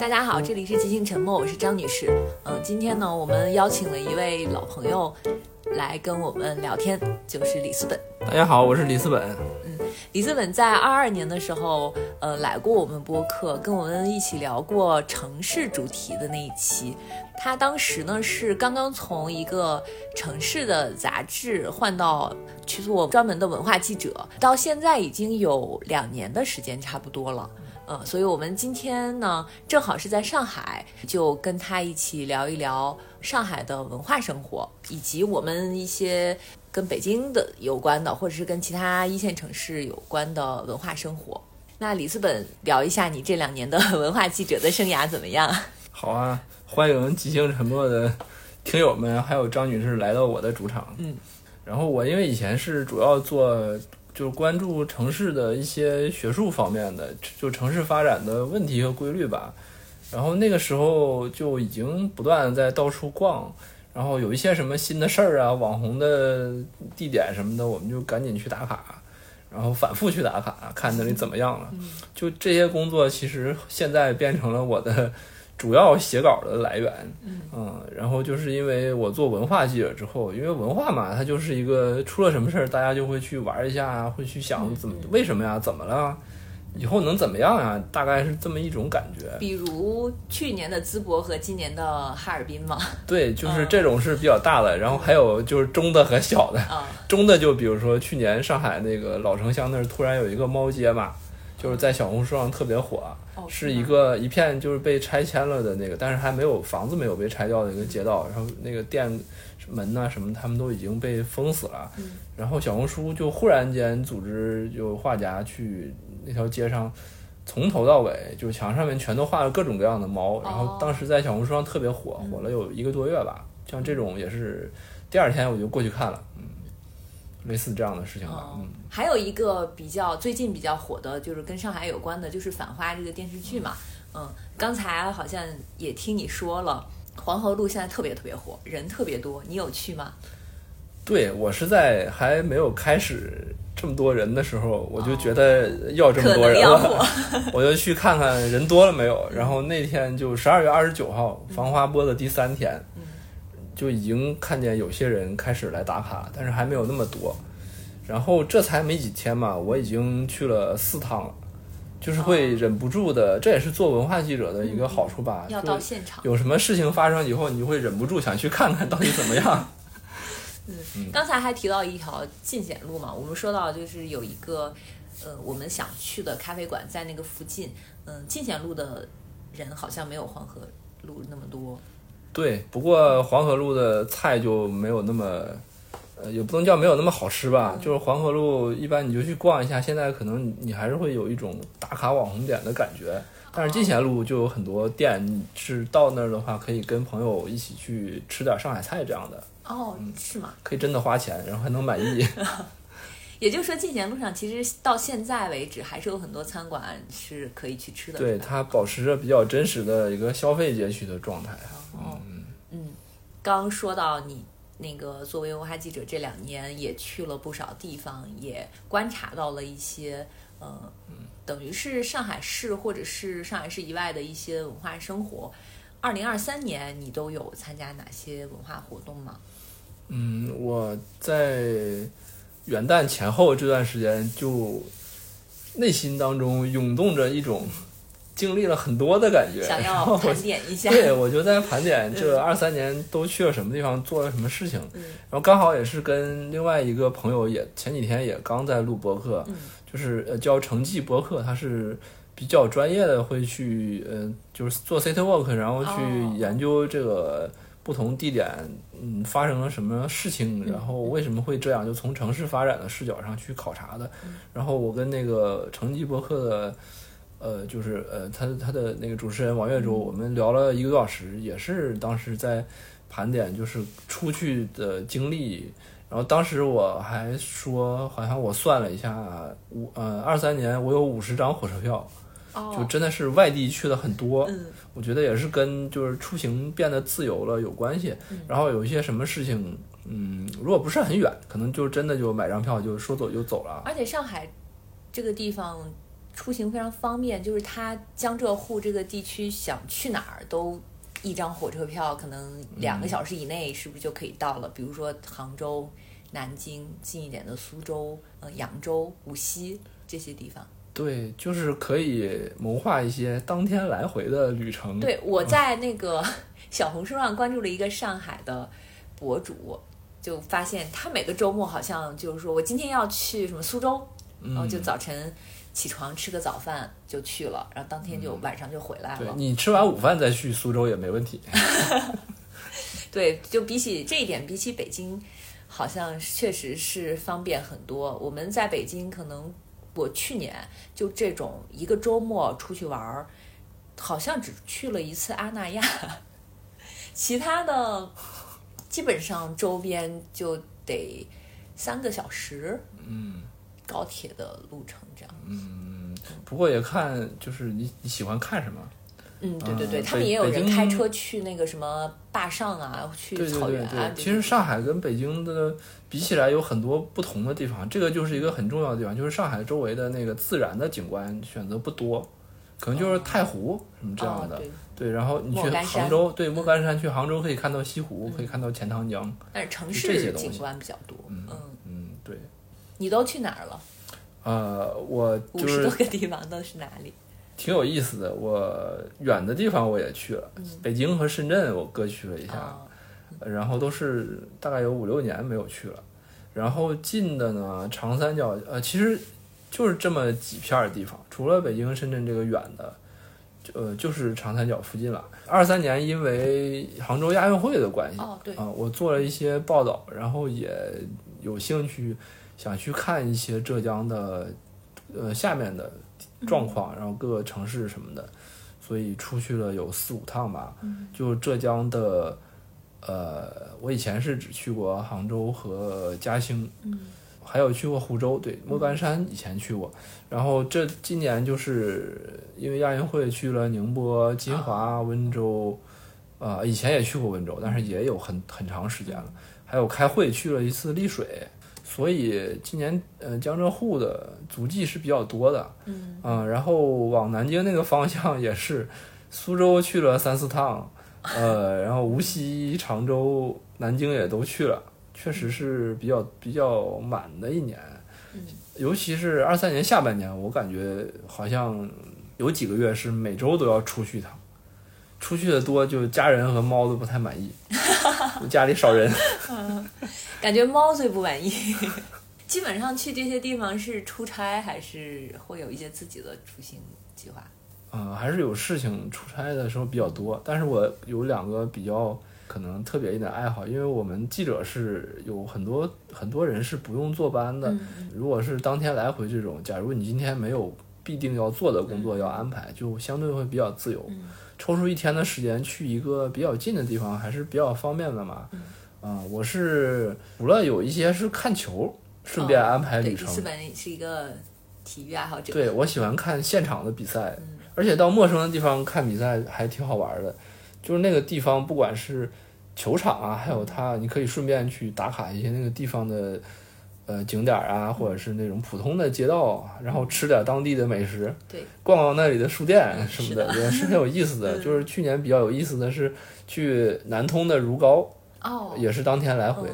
大家好，这里是即兴沉默，我是张女士。嗯，今天呢，我们邀请了一位老朋友来跟我们聊天，就是李斯本。大家好，我是李斯本。嗯，李斯本在二二年的时候，呃，来过我们播客，跟我们一起聊过城市主题的那一期。他当时呢是刚刚从一个城市的杂志换到去做专门的文化记者，到现在已经有两年的时间差不多了。呃，所以我们今天呢正好是在上海，就跟他一起聊一聊上海的文化生活，以及我们一些跟北京的有关的，或者是跟其他一线城市有关的文化生活。那里斯本聊一下你这两年的 文化记者的生涯怎么样？好啊，欢迎即兴沉默的听友们，还有张女士来到我的主场。嗯，然后我因为以前是主要做。就是关注城市的一些学术方面的，就城市发展的问题和规律吧。然后那个时候就已经不断在到处逛，然后有一些什么新的事儿啊、网红的地点什么的，我们就赶紧去打卡，然后反复去打卡，看那里怎么样了。就这些工作，其实现在变成了我的。主要写稿的来源，嗯，然后就是因为我做文化记者之后，因为文化嘛，它就是一个出了什么事儿，大家就会去玩一下，会去想怎么为什么呀，怎么了，以后能怎么样呀，大概是这么一种感觉。比如去年的淄博和今年的哈尔滨嘛。对，就是这种是比较大的，然后还有就是中的和小的。中的就比如说去年上海那个老城厢那儿突然有一个猫街嘛。就是在小红书上特别火，是一个一片就是被拆迁了的那个，但是还没有房子没有被拆掉的一个街道，然后那个店门呐什么他们都已经被封死了，然后小红书就忽然间组织就画家去那条街上，从头到尾就墙上面全都画了各种各样的猫，然后当时在小红书上特别火，火了有一个多月吧，像这种也是第二天我就过去看了，嗯。类似这样的事情吧，嗯，还有一个比较最近比较火的，就是跟上海有关的，就是《反花》这个电视剧嘛，嗯，刚才好像也听你说了，黄河路现在特别特别火，人特别多，你有去吗？对，我是在还没有开始这么多人的时候，我就觉得要这么多人了，我就去看看人多了没有。然后那天就十二月二十九号，《繁花》播的第三天。就已经看见有些人开始来打卡，但是还没有那么多。然后这才没几天嘛，我已经去了四趟了，就是会忍不住的。这也是做文化记者的一个好处吧，要到现场。有什么事情发生以后，你就会忍不住想去看看到底怎么样。嗯，刚才还提到一条进贤路嘛，我们说到就是有一个呃我们想去的咖啡馆在那个附近。嗯，进贤路的人好像没有黄河路那么多。对，不过黄河路的菜就没有那么，呃，也不能叫没有那么好吃吧。就是黄河路一般你就去逛一下，现在可能你还是会有一种打卡网红点的感觉。但是进贤路就有很多店，是到那儿的话可以跟朋友一起去吃点上海菜这样的。哦，是吗？可以真的花钱，然后还能满意。也就是说，进贤路上其实到现在为止还是有很多餐馆是可以去吃的。对，它保持着比较真实的一个消费街区的状态啊。嗯嗯，刚说到你那个作为文化记者这两年也去了不少地方，也观察到了一些呃，等于是上海市或者是上海市以外的一些文化生活。二零二三年你都有参加哪些文化活动吗？嗯，我在元旦前后这段时间就内心当中涌动着一种。经历了很多的感觉，想要盘点一下。对，我就在盘点这二三年都去了什么地方，做了什么事情。然后刚好也是跟另外一个朋友，也前几天也刚在录播客，就是呃教成绩播客，他是比较专业的，会去呃就是做 city walk，然后去研究这个不同地点嗯发生了什么事情，然后为什么会这样，就从城市发展的视角上去考察的。然后我跟那个成绩播客的。呃，就是呃，他他的那个主持人王月洲，我们聊了一个多小时，也是当时在盘点，就是出去的经历。然后当时我还说，好像我算了一下，五呃二三年我有五十张火车票，就真的是外地去的很多。我觉得也是跟就是出行变得自由了有关系。然后有一些什么事情，嗯，如果不是很远，可能就真的就买张票就说走就走了。而且上海这个地方。出行非常方便，就是它江浙沪这个地区想去哪儿都一张火车票，可能两个小时以内是不是就可以到了？比如说杭州、南京，近一点的苏州、呃扬州、无锡这些地方。对，就是可以谋划一些当天来回的旅程。对，我在那个 小红书上关注了一个上海的博主，就发现他每个周末好像就是说我今天要去什么苏州，然后就早晨起床吃个早饭就去了，然后当天就晚上就回来了。你吃完午饭再去苏州也没问题。对，就比起这一点，比起北京，好像确实是方便很多。我们在北京可能。我去年就这种一个周末出去玩儿，好像只去了一次阿那亚，其他的基本上周边就得三个小时，嗯，高铁的路程这样。嗯，不过也看就是你你喜欢看什么。嗯，对对对，他们也有人开车去那个什么坝上啊，去草原啊。其实上海跟北京的比起来有很多不同的地方，这个就是一个很重要的地方，就是上海周围的那个自然的景观选择不多，可能就是太湖什么这样的。对，然后你去杭州，对莫干山去杭州可以看到西湖，可以看到钱塘江。但是城市景观比较多。嗯嗯，对。你都去哪儿了？呃，我五十多个地方都是哪里？挺有意思的，我远的地方我也去了，北京和深圳我各去了一下，然后都是大概有五六年没有去了。然后近的呢，长三角，呃，其实就是这么几片地方，除了北京、深圳这个远的，呃，就是长三角附近了。二三年因为杭州亚运会的关系，哦，对，啊，我做了一些报道，然后也有兴趣想去看一些浙江的，呃，下面的。状况，然后各个城市什么的，所以出去了有四五趟吧。就浙江的，呃，我以前是只去过杭州和嘉兴，还有去过湖州，对，莫干山以前去过。然后这今年就是因为亚运会去了宁波、金华、温州，呃，以前也去过温州，但是也有很很长时间了。还有开会去了一次丽水。所以今年，呃，江浙沪的足迹是比较多的，嗯，然后往南京那个方向也是，苏州去了三四趟，呃，然后无锡、常州、南京也都去了，确实是比较比较满的一年，尤其是二三年下半年，我感觉好像有几个月是每周都要出去一趟，出去的多就家人和猫都不太满意，家里少人嗯。感觉猫最不满意。基本上去这些地方是出差，还是会有一些自己的出行计划？嗯，还是有事情出差的时候比较多。但是我有两个比较可能特别一点爱好，因为我们记者是有很多很多人是不用坐班的。如果是当天来回这种，假如你今天没有必定要做的工作要安排，就相对会比较自由。抽出一天的时间去一个比较近的地方，还是比较方便的嘛。啊，我是除了有一些是看球，顺便安排旅程。对，本是一个体育爱好者。对，我喜欢看现场的比赛，而且到陌生的地方看比赛还挺好玩的。就是那个地方，不管是球场啊，还有它，你可以顺便去打卡一些那个地方的呃景点啊，或者是那种普通的街道，然后吃点当地的美食，对，逛逛那里的书店什么的，也是很有意思的。就是去年比较有意思的是去南通的如皋。哦，也是当天来回，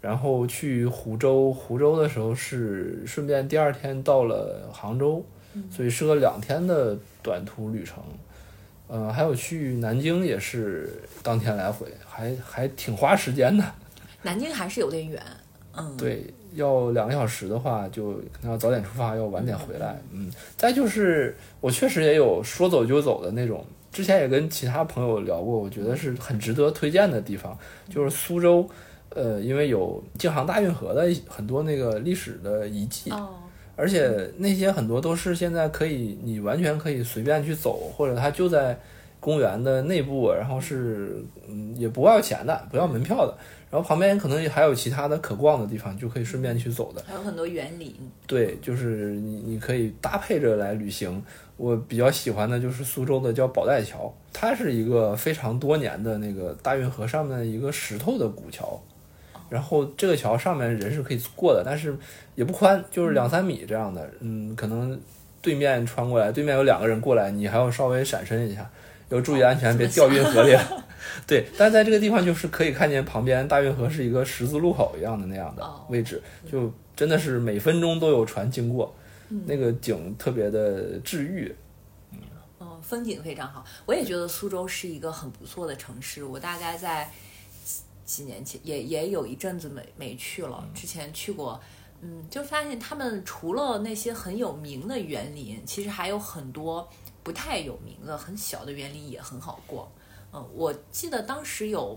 然后去湖州，湖州的时候是顺便第二天到了杭州，所以是个两天的短途旅程。呃，还有去南京也是当天来回，还还挺花时间的。南京还是有点远，嗯，对，要两个小时的话，就可能要早点出发，要晚点回来。嗯，再就是我确实也有说走就走的那种。之前也跟其他朋友聊过，我觉得是很值得推荐的地方，就是苏州，呃，因为有京杭大运河的很多那个历史的遗迹，而且那些很多都是现在可以你完全可以随便去走，或者它就在公园的内部，然后是嗯也不要钱的，不要门票的。然后旁边可能还有其他的可逛的地方，就可以顺便去走的。还有很多园林。对，就是你你可以搭配着来旅行。我比较喜欢的就是苏州的叫宝带桥，它是一个非常多年的那个大运河上面的一个石头的古桥。然后这个桥上面人是可以过的，但是也不宽，就是两三米这样的。嗯，可能对面穿过来，对面有两个人过来，你还要稍微闪身一下，要注意安全，别掉运河里。对，但在这个地方就是可以看见旁边大运河是一个十字路口一样的那样的位置，就真的是每分钟都有船经过，那个景特别的治愈。嗯，风景非常好。我也觉得苏州是一个很不错的城市。我大概在几年前也也有一阵子没没去了，之前去过，嗯，就发现他们除了那些很有名的园林，其实还有很多不太有名的很小的园林也很好逛。嗯，我记得当时有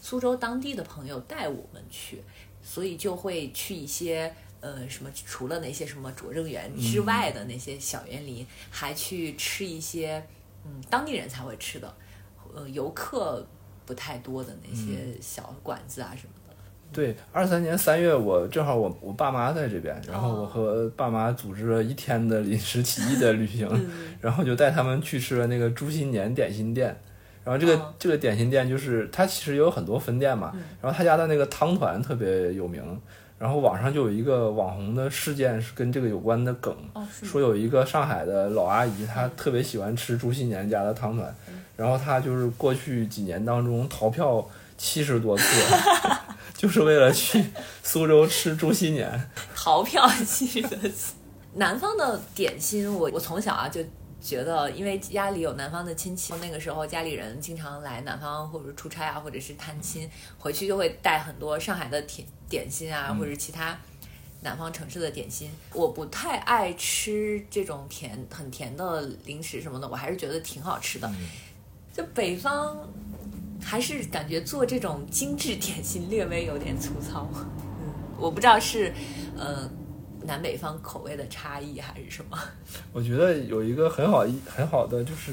苏州当地的朋友带我们去，所以就会去一些呃什么，除了那些什么拙政园之外的那些小园林，还去吃一些嗯当地人才会吃的，呃游客不太多的那些小馆子啊什么的。对，二三年三月我正好我我爸妈在这边，然后我和爸妈组织了一天的临时起意的旅行，然后就带他们去吃了那个朱新年点心店。然后这个这个点心店就是它其实有很多分店嘛，然后他家的那个汤团特别有名，然后网上就有一个网红的事件是跟这个有关的梗，说有一个上海的老阿姨，她特别喜欢吃朱新年家的汤团，然后她就是过去几年当中逃票七十多次，就是为了去苏州吃猪心年，逃票七十多次。南方的点心，我我从小啊就。觉得，因为家里有南方的亲戚，那个时候家里人经常来南方，或者出差啊，或者是探亲，回去就会带很多上海的甜点心啊，或者其他南方城市的点心。我不太爱吃这种甜很甜的零食什么的，我还是觉得挺好吃的。就北方还是感觉做这种精致点心略微有点粗糙。嗯，我不知道是，呃。南北方口味的差异还是什么？我觉得有一个很好一很好的就是，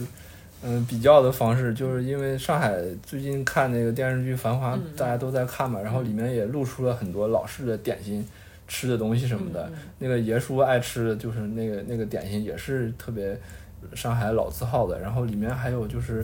嗯，比较的方式，就是因为上海最近看那个电视剧《繁华》，大家都在看嘛，然后里面也露出了很多老式的点心、吃的东西什么的。那个爷叔爱吃的就是那个那个点心，也是特别上海老字号的。然后里面还有就是。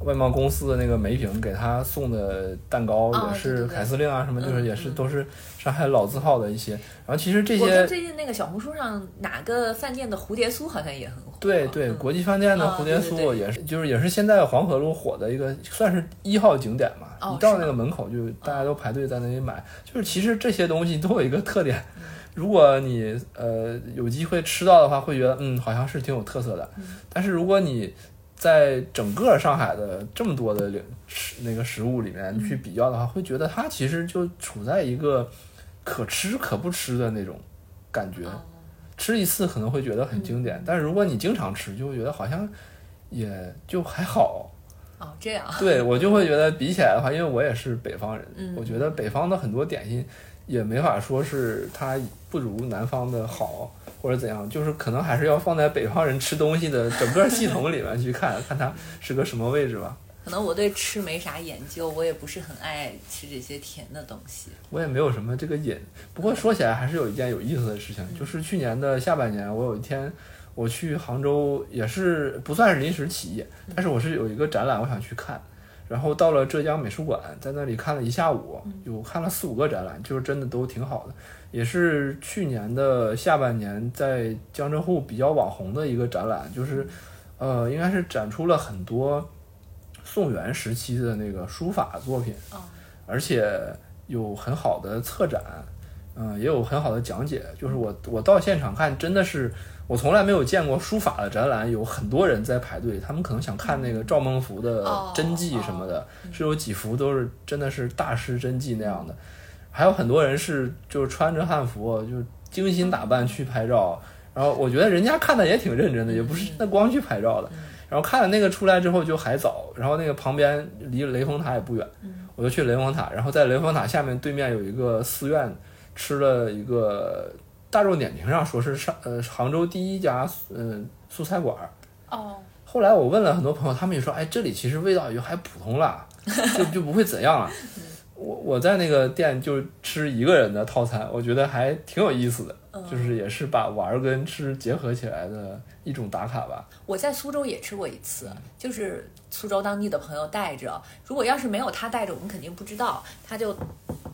外贸公司的那个梅萍给他送的蛋糕也是凯司令啊，什么就是也是都是上海老字号的一些。然后其实这些最近那个小红书上哪个饭店的蝴蝶酥好像也很火。对对，国际饭店的蝴蝶酥也是，就是也是现在黄河路火的一个算是一号景点嘛。一到那个门口就大家都排队在那里买。就是其实这些东西都有一个特点，如果你呃有机会吃到的话，会觉得嗯好像是挺有特色的。但是如果你在整个上海的这么多的食那个食物里面去比较的话，会觉得它其实就处在一个可吃可不吃的那种感觉。吃一次可能会觉得很经典，但是如果你经常吃，就会觉得好像也就还好。哦，这样。对我就会觉得比起来的话，因为我也是北方人，我觉得北方的很多点心也没法说是它不如南方的好。或者怎样，就是可能还是要放在北方人吃东西的整个系统里面去看看它是个什么位置吧。可能我对吃没啥研究，我也不是很爱吃这些甜的东西。我也没有什么这个瘾。不过说起来还是有一件有意思的事情，就是去年的下半年，我有一天我去杭州，也是不算是临时起意，但是我是有一个展览，我想去看。然后到了浙江美术馆，在那里看了一下午，有看了四五个展览，就是真的都挺好的。也是去年的下半年，在江浙沪比较网红的一个展览，就是，呃，应该是展出了很多宋元时期的那个书法作品，而且有很好的策展，嗯，也有很好的讲解。就是我我到现场看，真的是我从来没有见过书法的展览，有很多人在排队，他们可能想看那个赵孟頫的真迹什么的，是有几幅都是真的是大师真迹那样的。还有很多人是就是穿着汉服，就精心打扮去拍照，然后我觉得人家看的也挺认真的，也不是那光去拍照的。然后看了那个出来之后就还早，然后那个旁边离雷峰塔也不远，我就去雷峰塔，然后在雷峰塔下面对面有一个寺院，吃了一个大众点评上说是上呃杭州第一家嗯素菜馆儿。哦。后来我问了很多朋友，他们也说，哎，这里其实味道也就还普通了，就就不会怎样了。我我在那个店就吃一个人的套餐，我觉得还挺有意思的，就是也是把玩跟吃结合起来的一种打卡吧。我在苏州也吃过一次，就是苏州当地的朋友带着，如果要是没有他带着，我们肯定不知道，他就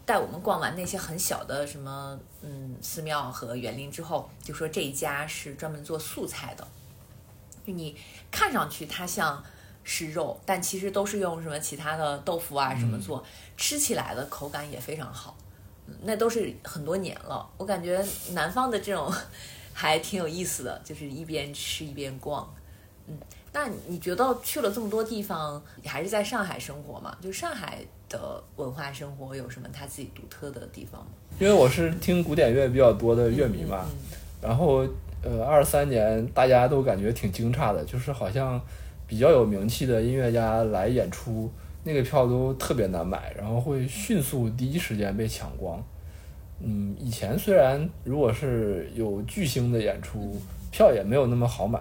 带我们逛完那些很小的什么嗯寺庙和园林之后，就说这一家是专门做素菜的，就你看上去它像。是肉，但其实都是用什么其他的豆腐啊什么做，吃起来的口感也非常好。那都是很多年了，我感觉南方的这种 还挺有意思的，就是一边吃一边逛。嗯，那你觉得去了这么多地方，你还是在上海生活吗？就上海的文化生活有什么它自己独特的地方吗？因为我是听古典乐比较多的乐迷嘛，然后呃，二三年大家都感觉挺惊诧的，就是好像。比较有名气的音乐家来演出，那个票都特别难买，然后会迅速第一时间被抢光。嗯，以前虽然如果是有巨星的演出，票也没有那么好买，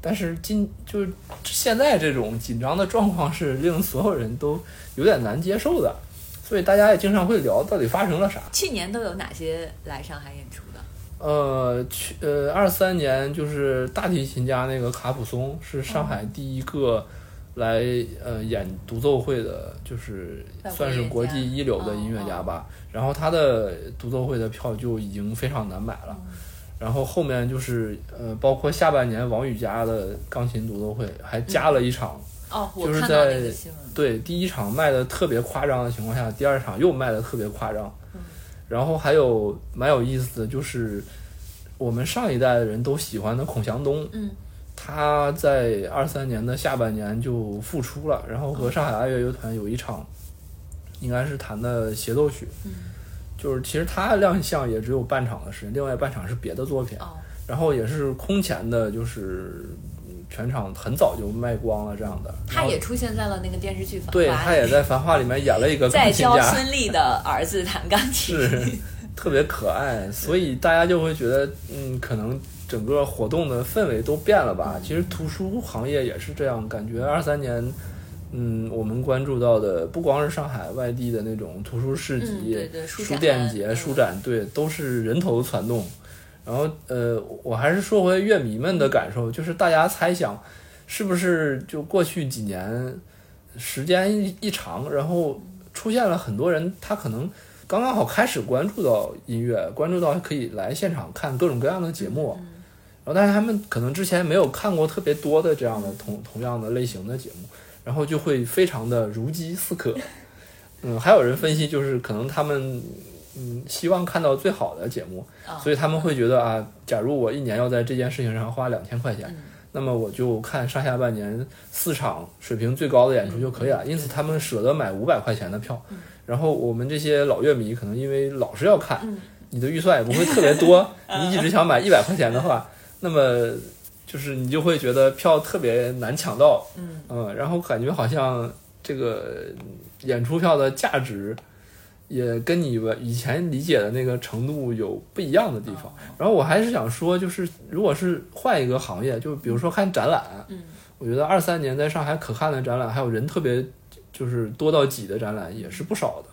但是今就是现在这种紧张的状况是令所有人都有点难接受的，所以大家也经常会聊到底发生了啥。去年都有哪些来上海演出的？呃，去呃，二三年就是大提琴家那个卡普松是上海第一个来呃演独奏会的，就是算是国际一流的音乐家吧。然后他的独奏会的票就已经非常难买了。然后后面就是呃，包括下半年王羽佳的钢琴独奏会还加了一场，哦，就是在对第一场卖的特别夸张的情况下，第二场又卖的特别夸张。然后还有蛮有意思的，就是我们上一代的人都喜欢的孔祥东，嗯，他在二三年的下半年就复出了，然后和上海爱乐乐团有一场，应该是弹的协奏曲，嗯，就是其实他亮相也只有半场的时间，另外半场是别的作品，然后也是空前的，就是。全场很早就卖光了，这样的。他也出现在了那个电视剧《繁花》对他也在《繁花》里面演了一个在教孙俪的儿子弹钢琴，是特别可爱，所以大家就会觉得，嗯，可能整个活动的氛围都变了吧。其实图书行业也是这样，感觉二三年，嗯，我们关注到的不光是上海外地的那种图书市集、书店节、书展，对，都是人头攒动。然后，呃，我还是说回乐迷们的感受，就是大家猜想，是不是就过去几年时间一长，然后出现了很多人，他可能刚刚好开始关注到音乐，关注到可以来现场看各种各样的节目，然后但是他们可能之前没有看过特别多的这样的同同样的类型的节目，然后就会非常的如饥似渴。嗯，还有人分析，就是可能他们。嗯，希望看到最好的节目，所以他们会觉得啊，假如我一年要在这件事情上花两千块钱，那么我就看上下半年四场水平最高的演出就可以了。因此，他们舍得买五百块钱的票。然后我们这些老乐迷可能因为老是要看，你的预算也不会特别多，你一直想买一百块钱的话，那么就是你就会觉得票特别难抢到。嗯，然后感觉好像这个演出票的价值。也跟你以前理解的那个程度有不一样的地方。然后我还是想说，就是如果是换一个行业，就比如说看展览，嗯，我觉得二三年在上海可看的展览，还有人特别就是多到挤的展览也是不少的。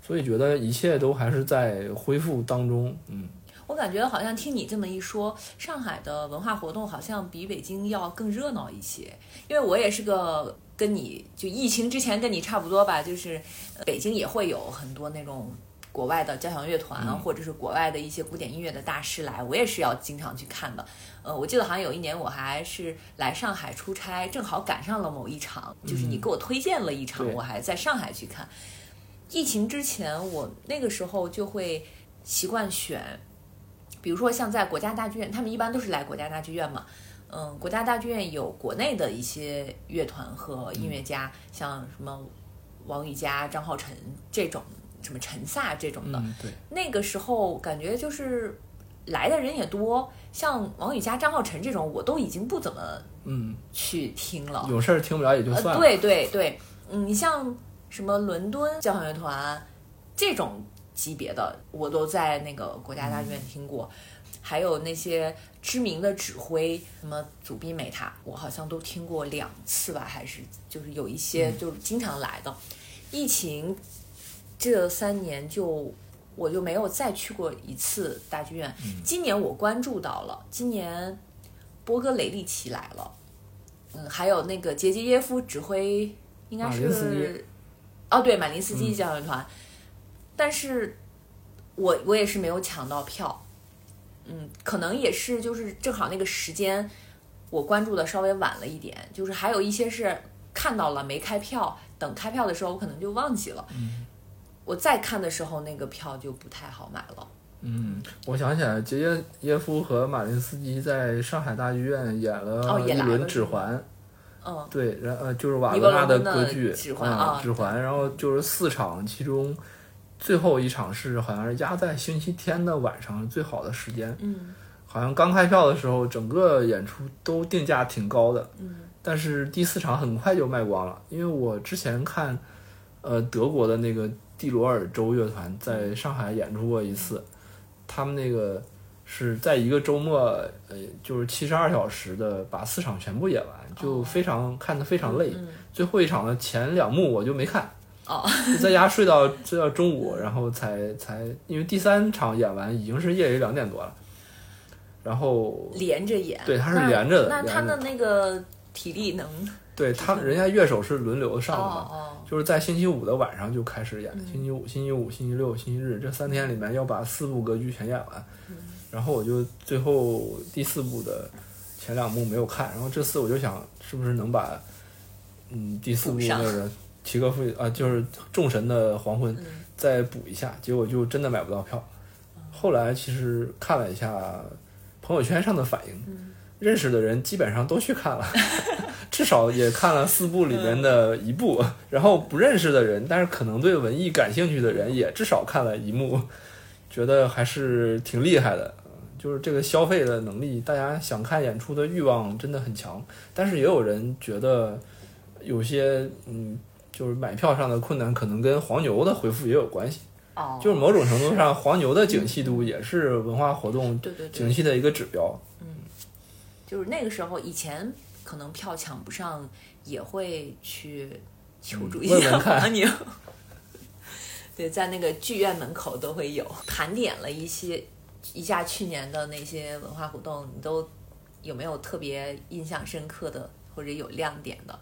所以觉得一切都还是在恢复当中。嗯，我感觉好像听你这么一说，上海的文化活动好像比北京要更热闹一些。因为我也是个。跟你就疫情之前跟你差不多吧，就是北京也会有很多那种国外的交响乐团，或者是国外的一些古典音乐的大师来，我也是要经常去看的。呃，我记得好像有一年我还是来上海出差，正好赶上了某一场，就是你给我推荐了一场，我还在上海去看。疫情之前，我那个时候就会习惯选，比如说像在国家大剧院，他们一般都是来国家大剧院嘛。嗯，国家大剧院有国内的一些乐团和音乐家，像什么王羽佳、张浩辰这种，什么陈萨这种的。对，那个时候感觉就是来的人也多，像王羽佳、张浩辰这种，我都已经不怎么嗯去听了。有事儿听不了也就算了。对对对，嗯，你像什么伦敦交响乐团这种级别的，我都在那个国家大剧院听过。还有那些知名的指挥，什么祖宾美塔，我好像都听过两次吧，还是就是有一些就是经常来的。疫情这三年就我就没有再去过一次大剧院。今年我关注到了，今年波哥雷利奇来了，嗯，还有那个杰杰耶夫指挥，应该是哦，对，马林斯基交响乐团，但是我我也是没有抢到票，嗯，可能也是就是正好那个时间我关注的稍微晚了一点，就是还有一些是看到了没开票，等开票的时候我可能就忘记了，我再看的时候那个票就不太好买了。嗯，我想起来，杰耶耶夫和马林斯基在上海大剧院演了哦轮《指环》嗯，对，然呃就是瓦尼格纳的歌剧指环啊啊指环，然后就是四场，其中最后一场是好像是压在星期天的晚上最好的时间，嗯。好像刚开票的时候，整个演出都定价挺高的，嗯。但是第四场很快就卖光了，因为我之前看，呃，德国的那个蒂罗尔州乐团在上海演出过一次，他们那个是在一个周末，呃，就是七十二小时的把四场全部演完，就非常、看得非常累。嗯。最后一场的前两幕我就没看，哦，在家睡到睡到中午，然后才才因为第三场演完已经是夜里两点多了，然后连着演，对他是连着的那他的那个体力能对他人家乐手是轮流上的嘛。哦哦，就是在星期五的晚上就开始演，嗯星期五、星期五、星期六、星期日这三天里面要把四部歌剧全演完。然后我就最后第四部的前两幕没有看，然后这次我就想是不是能把嗯第四部那个齐格夫啊就是众神的黄昏嗯再补一下，结果就真的买不到票。后来其实看了一下朋友圈上的反应，嗯认识的人基本上都去看了，至少也看了四部里面的一部。然后不认识的人，但是可能对文艺感兴趣的人，也至少看了一幕，觉得还是挺厉害的。就是这个消费的能力，大家想看演出的欲望真的很强。但是也有人觉得有些嗯，就是买票上的困难，可能跟黄牛的回复也有关系。哦，就是某种程度上，黄牛的景气度也是文化活动景气的一个指标。嗯就是那个时候以前可能票抢不上，也会去求助一下黄牛。对，在那个剧院门口都会有盘点了一些一下去年的那些文化活动，你都有没有特别印象深刻的或者有亮点的？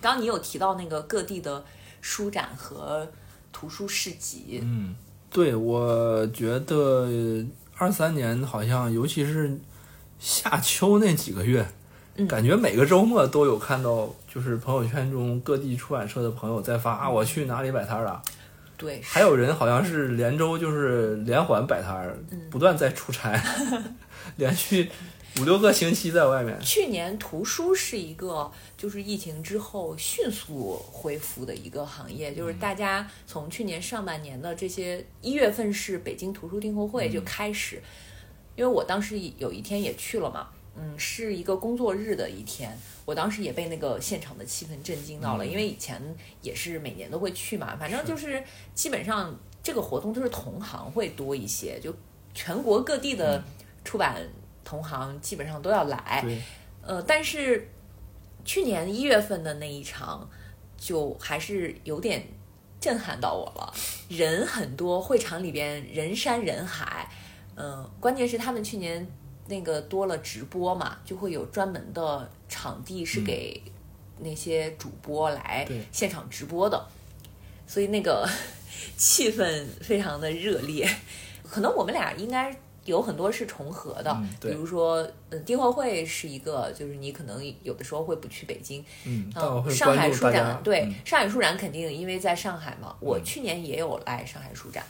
刚刚你有提到那个各地的书展和图书市集，嗯，对，我觉得二三年好像，尤其是夏秋那几个月，嗯。感觉每个周末都有看到，就是朋友圈中各地出版社的朋友在发啊，我去哪里摆摊儿了。对，还有人好像是连周就是连环摆摊儿，不断在出差，连续五六个星期在外面。去年图书是一个就是疫情之后迅速恢复的一个行业，就是大家从去年上半年的这些一月份是北京图书订货会就开始，因为我当时有一天也去了嘛，嗯，是一个工作日的一天，我当时也被那个现场的气氛震惊到了，因为以前也是每年都会去嘛，反正就是基本上这个活动都是同行会多一些，就全国各地的出版同行基本上都要来，呃，但是去年一月份的那一场，就还是有点震撼到我了，人很多，会场里边人山人海，嗯、关键是他们去年那个多了直播嘛，就会有专门的场地是给那些主播来现场直播的，所以那个 气氛非常的热烈，可能我们俩应该。有很多是重合的，嗯比如说，嗯，订货会是一个，就是你可能有的时候会不去北京，嗯，嗯，上海书展。对、嗯。上海书展肯定因为在上海嘛，我嗯。去年也有来上海书展，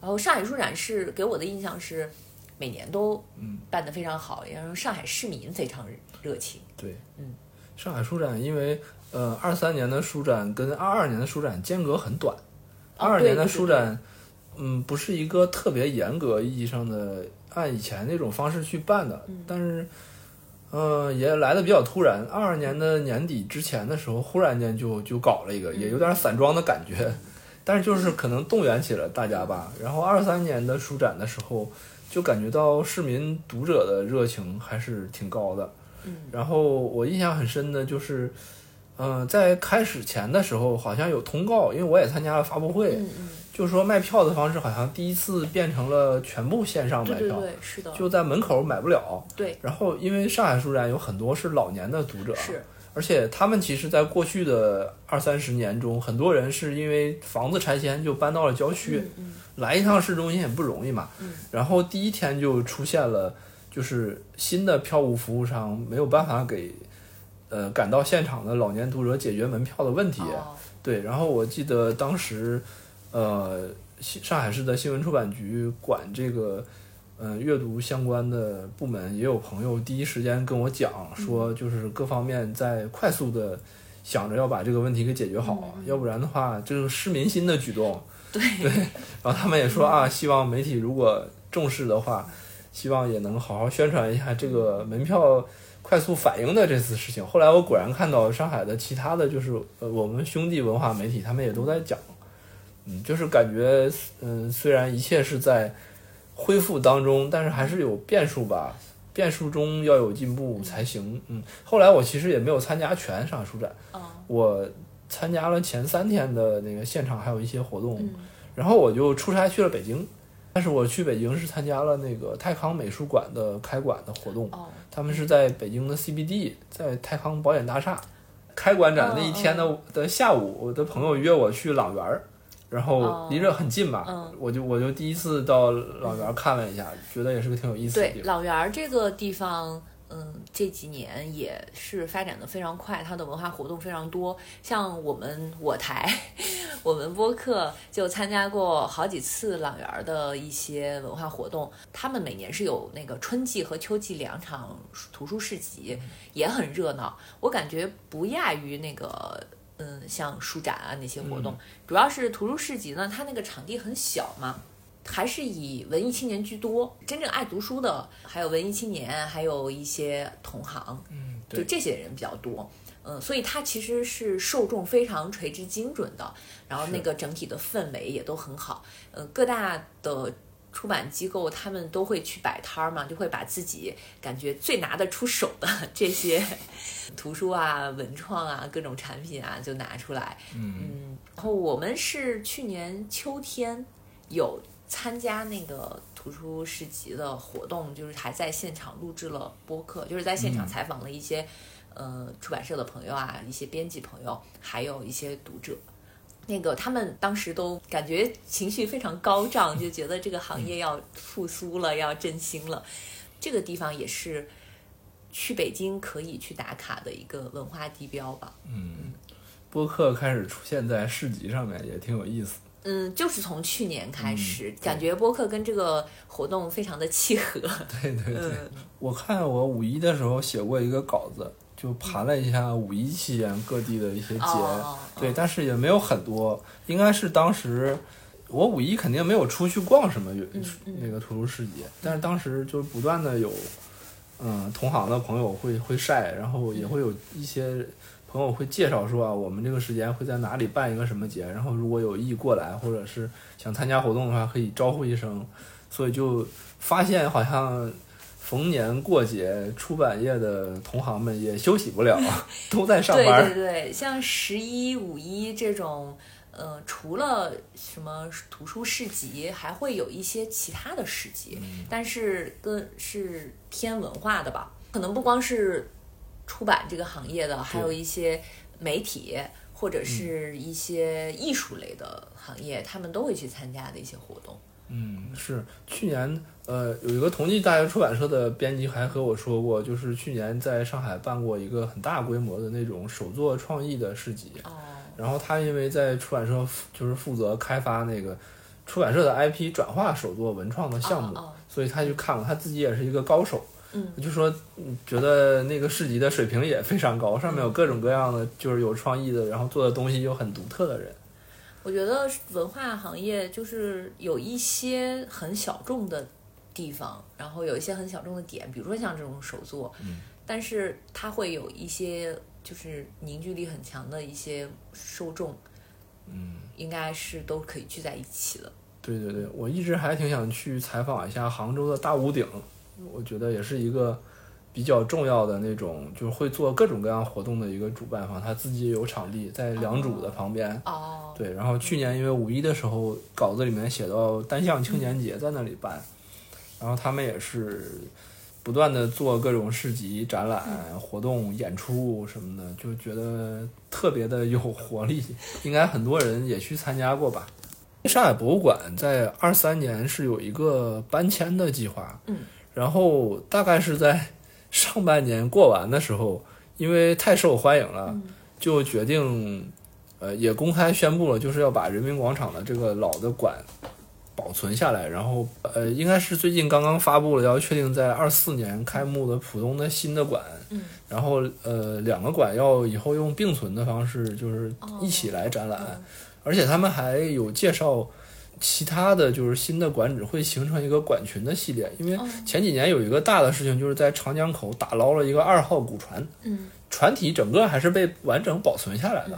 然后上海书展是给我的印象是每年都嗯办得非常好，然后上海市民非常热情，对，嗯，上海书展因为呃二三年的书展跟二二年的书展间隔很短，哦二二年的对对对书展，嗯，不是一个特别严格意义上的按以前那种方式去办的，嗯但是。呃，也来的比较突然。二二年的年底之前的时候，忽然间就就搞了一个，也有点散装的感觉，但是就是可能动员起了大家吧。然后二三年的书展的时候，就感觉到市民读者的热情还是挺高的。嗯，然后我印象很深的就是，嗯、在开始前的时候好像有通告，因为我也参加了发布会，嗯嗯就是说卖票的方式好像第一次变成了全部线上买票，对对对，是的，就在门口买不了。对，然后因为上海书展有很多是老年的读者，是，而且他们其实在过去的二三十年中，很多人是因为房子拆迁就搬到了郊区，嗯来一趟市中心也不容易嘛。嗯然后第一天就出现了，就是新的票务服务商没有办法给呃赶到现场的老年读者解决门票的问题。哦，对，然后我记得当时，呃，西上海市的新闻出版局管这个，嗯、阅读相关的部门也有朋友第一时间跟我讲说，就是各方面在快速的想着要把这个问题给解决好，要不然的话，这个失民心的举动。对 对，然后他们也说啊，希望媒体如果重视的话，希望也能好好宣传一下这个门票快速反应的这次事情。后来我果然看到上海的其他的就是呃我们兄弟文化媒体，他们也都在讲，嗯，就是感觉嗯虽然一切是在恢复当中，但是还是有变数吧。变数中要有进步才行。嗯，后来我其实也没有参加全上海书展，哦，我参加了前三天的那个现场，还有一些活动。嗯然后我就出差去了北京，但是我去北京是参加了那个泰康美术馆的开馆的活动，哦，他们是在北京的 CBD，在泰康保险大厦开馆展那一天的的下午，我的朋友约我去朗园儿，然后哦离这很近吧，嗯我就我就第一次到老园儿看了一下，觉得也是个挺有意思的地对，方。朗园儿这个地方，嗯，这几年也是发展的非常快，它的文化活动非常多。像我们我台，我们播客就参加过好几次老园儿的一些文化活动。他们每年是有那个春季和秋季两场图书市集，也很热闹。我感觉不亚于那个。嗯，像书展啊那些活动，主要是图书市集呢，它那个场地很小嘛，还是以文艺青年居多，真正爱读书的，还有文艺青年，还有一些同行，嗯，就，这些人比较多。嗯，所以它其实是受众非常垂直精准的，然后那个整体的氛围也都很好。呃，各大的出版机构他们都会去摆摊儿嘛，就会把自己感觉最拿得出手的 这些 图书啊、文创啊、各种产品啊就拿出来。嗯嗯，然后我们是去年秋天有参加那个图书市集的活动，就是还在现场录制了播客，就是在现场嗯采访了一些、呃出版社的朋友啊，一些编辑朋友，还有一些读者。那个他们当时都感觉情绪非常高涨，就觉得这个行业要复苏了，要振兴了。这个地方也是去北京可以去打卡的一个文化地标吧。嗯，播客开始出现在市集上面，也挺有意思。嗯，就是从去年开始，嗯感觉播客跟这个活动非常的契合。对对对，嗯我看我五一的时候写过一个稿子，就盘了一下五一期间各地的一些节，哦，对，但是也没有很多，应该是当时我五一肯定没有出去逛什么那个图书市集，但是当时就是不断的有，嗯，同行的朋友会会晒，然后也会有一些朋友会介绍说啊，我们这个时间会在哪里办一个什么节，然后如果有意过来或者是想参加活动的话，可以招呼一声，所以就发现好像。逢年过节，出版业的同行们也休息不了，都在上对班。对对对，像十一、五一这种，呃，除了什么图书市集，还会有一些其他的市集，嗯但是跟是偏文化的吧，可能不光是出版这个行业的，还有一些媒体或者是一些艺术类的行业，他们都会去参加的一些活动。嗯，是去年呃有一个同济大学出版社的编辑还和我说过，就是去年在上海办过一个很大规模的那种手作创意的市集，哦，然后他因为在出版社就是负责开发那个出版社的 IP 转化手作文创的项目，哦哦所以他去看了，他自己也是一个高手。嗯，就说嗯觉得那个市集的水平也非常高，上面有各种各样的就是有创意的，然后做的东西又很独特的人。我觉得文化行业就是有一些很小众的地方，然后有一些很小众的点，比如说像这种手作，嗯，但是它会有一些就是凝聚力很强的一些受众，嗯。应该是都可以聚在一起的。对对对，我一直还挺想去采访一下杭州的大屋顶，我觉得也是一个比较重要的那种，就是会做各种各样活动的一个主办方，他自己也有场地在良渚的旁边。哦，对，然后去年因为五一的时候，稿子里面写到单向青年节在那里办，然后他们也是不断的做各种市集、展览、活动、演出什么的，就觉得特别的有活力。应该很多人也去参加过吧？上海博物馆在二三年是有一个搬迁的计划，嗯，然后大概是在上半年过完的时候，因为太受欢迎了，就决定，呃，也公开宣布了，就是要把人民广场的这个老的馆保存下来，然后，呃，应该是最近刚刚发布了，要确定在二四年开幕的浦东的新的馆，嗯，然后，呃，两个馆要以后用并存的方式，就是一起来展览。而且他们还有介绍其他的就是新的馆址会形成一个馆群的系列，因为前几年有一个大的事情，就是在长江口打捞了一个二号古船，嗯，船体整个还是被完整保存下来的，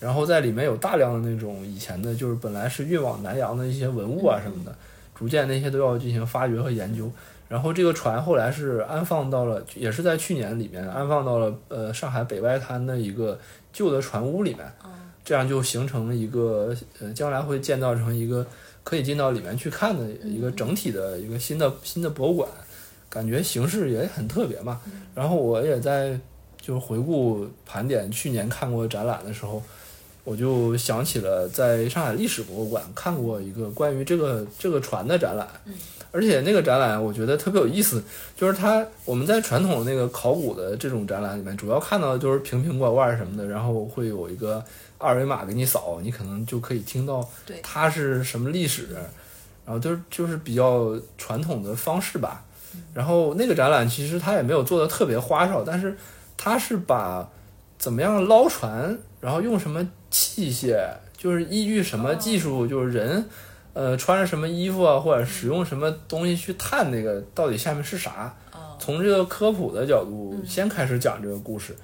然后在里面有大量的那种以前的，就是本来是运往南洋的一些文物啊什么的，逐渐那些都要进行发掘和研究。然后这个船后来是安放到了，也是在去年里面安放到了呃上海北外滩的一个旧的船屋里面。这样就形成一个呃，将来会建造成一个可以进到里面去看的一个整体的一个新的新的博物馆，感觉形式也很特别嘛。然后我也在就是回顾盘点去年看过展览的时候，我就想起了在上海历史博物馆看过一个关于这个这个船的展览，而且那个展览我觉得特别有意思，就是它我们在传统那个考古的这种展览里面，主要看到的就是瓶瓶罐罐什么的，然后会有一个。二维码给你扫，你可能就可以听到它是什么历史，然后就是就是比较传统的方式吧。然后那个展览其实它也没有做的特别花哨，但是它是把怎么样捞船，然后用什么器械，就是依据什么技术，就是人呃穿着什么衣服啊，或者使用什么东西去探那个到底下面是啥，从这个科普的角度先开始讲这个故事。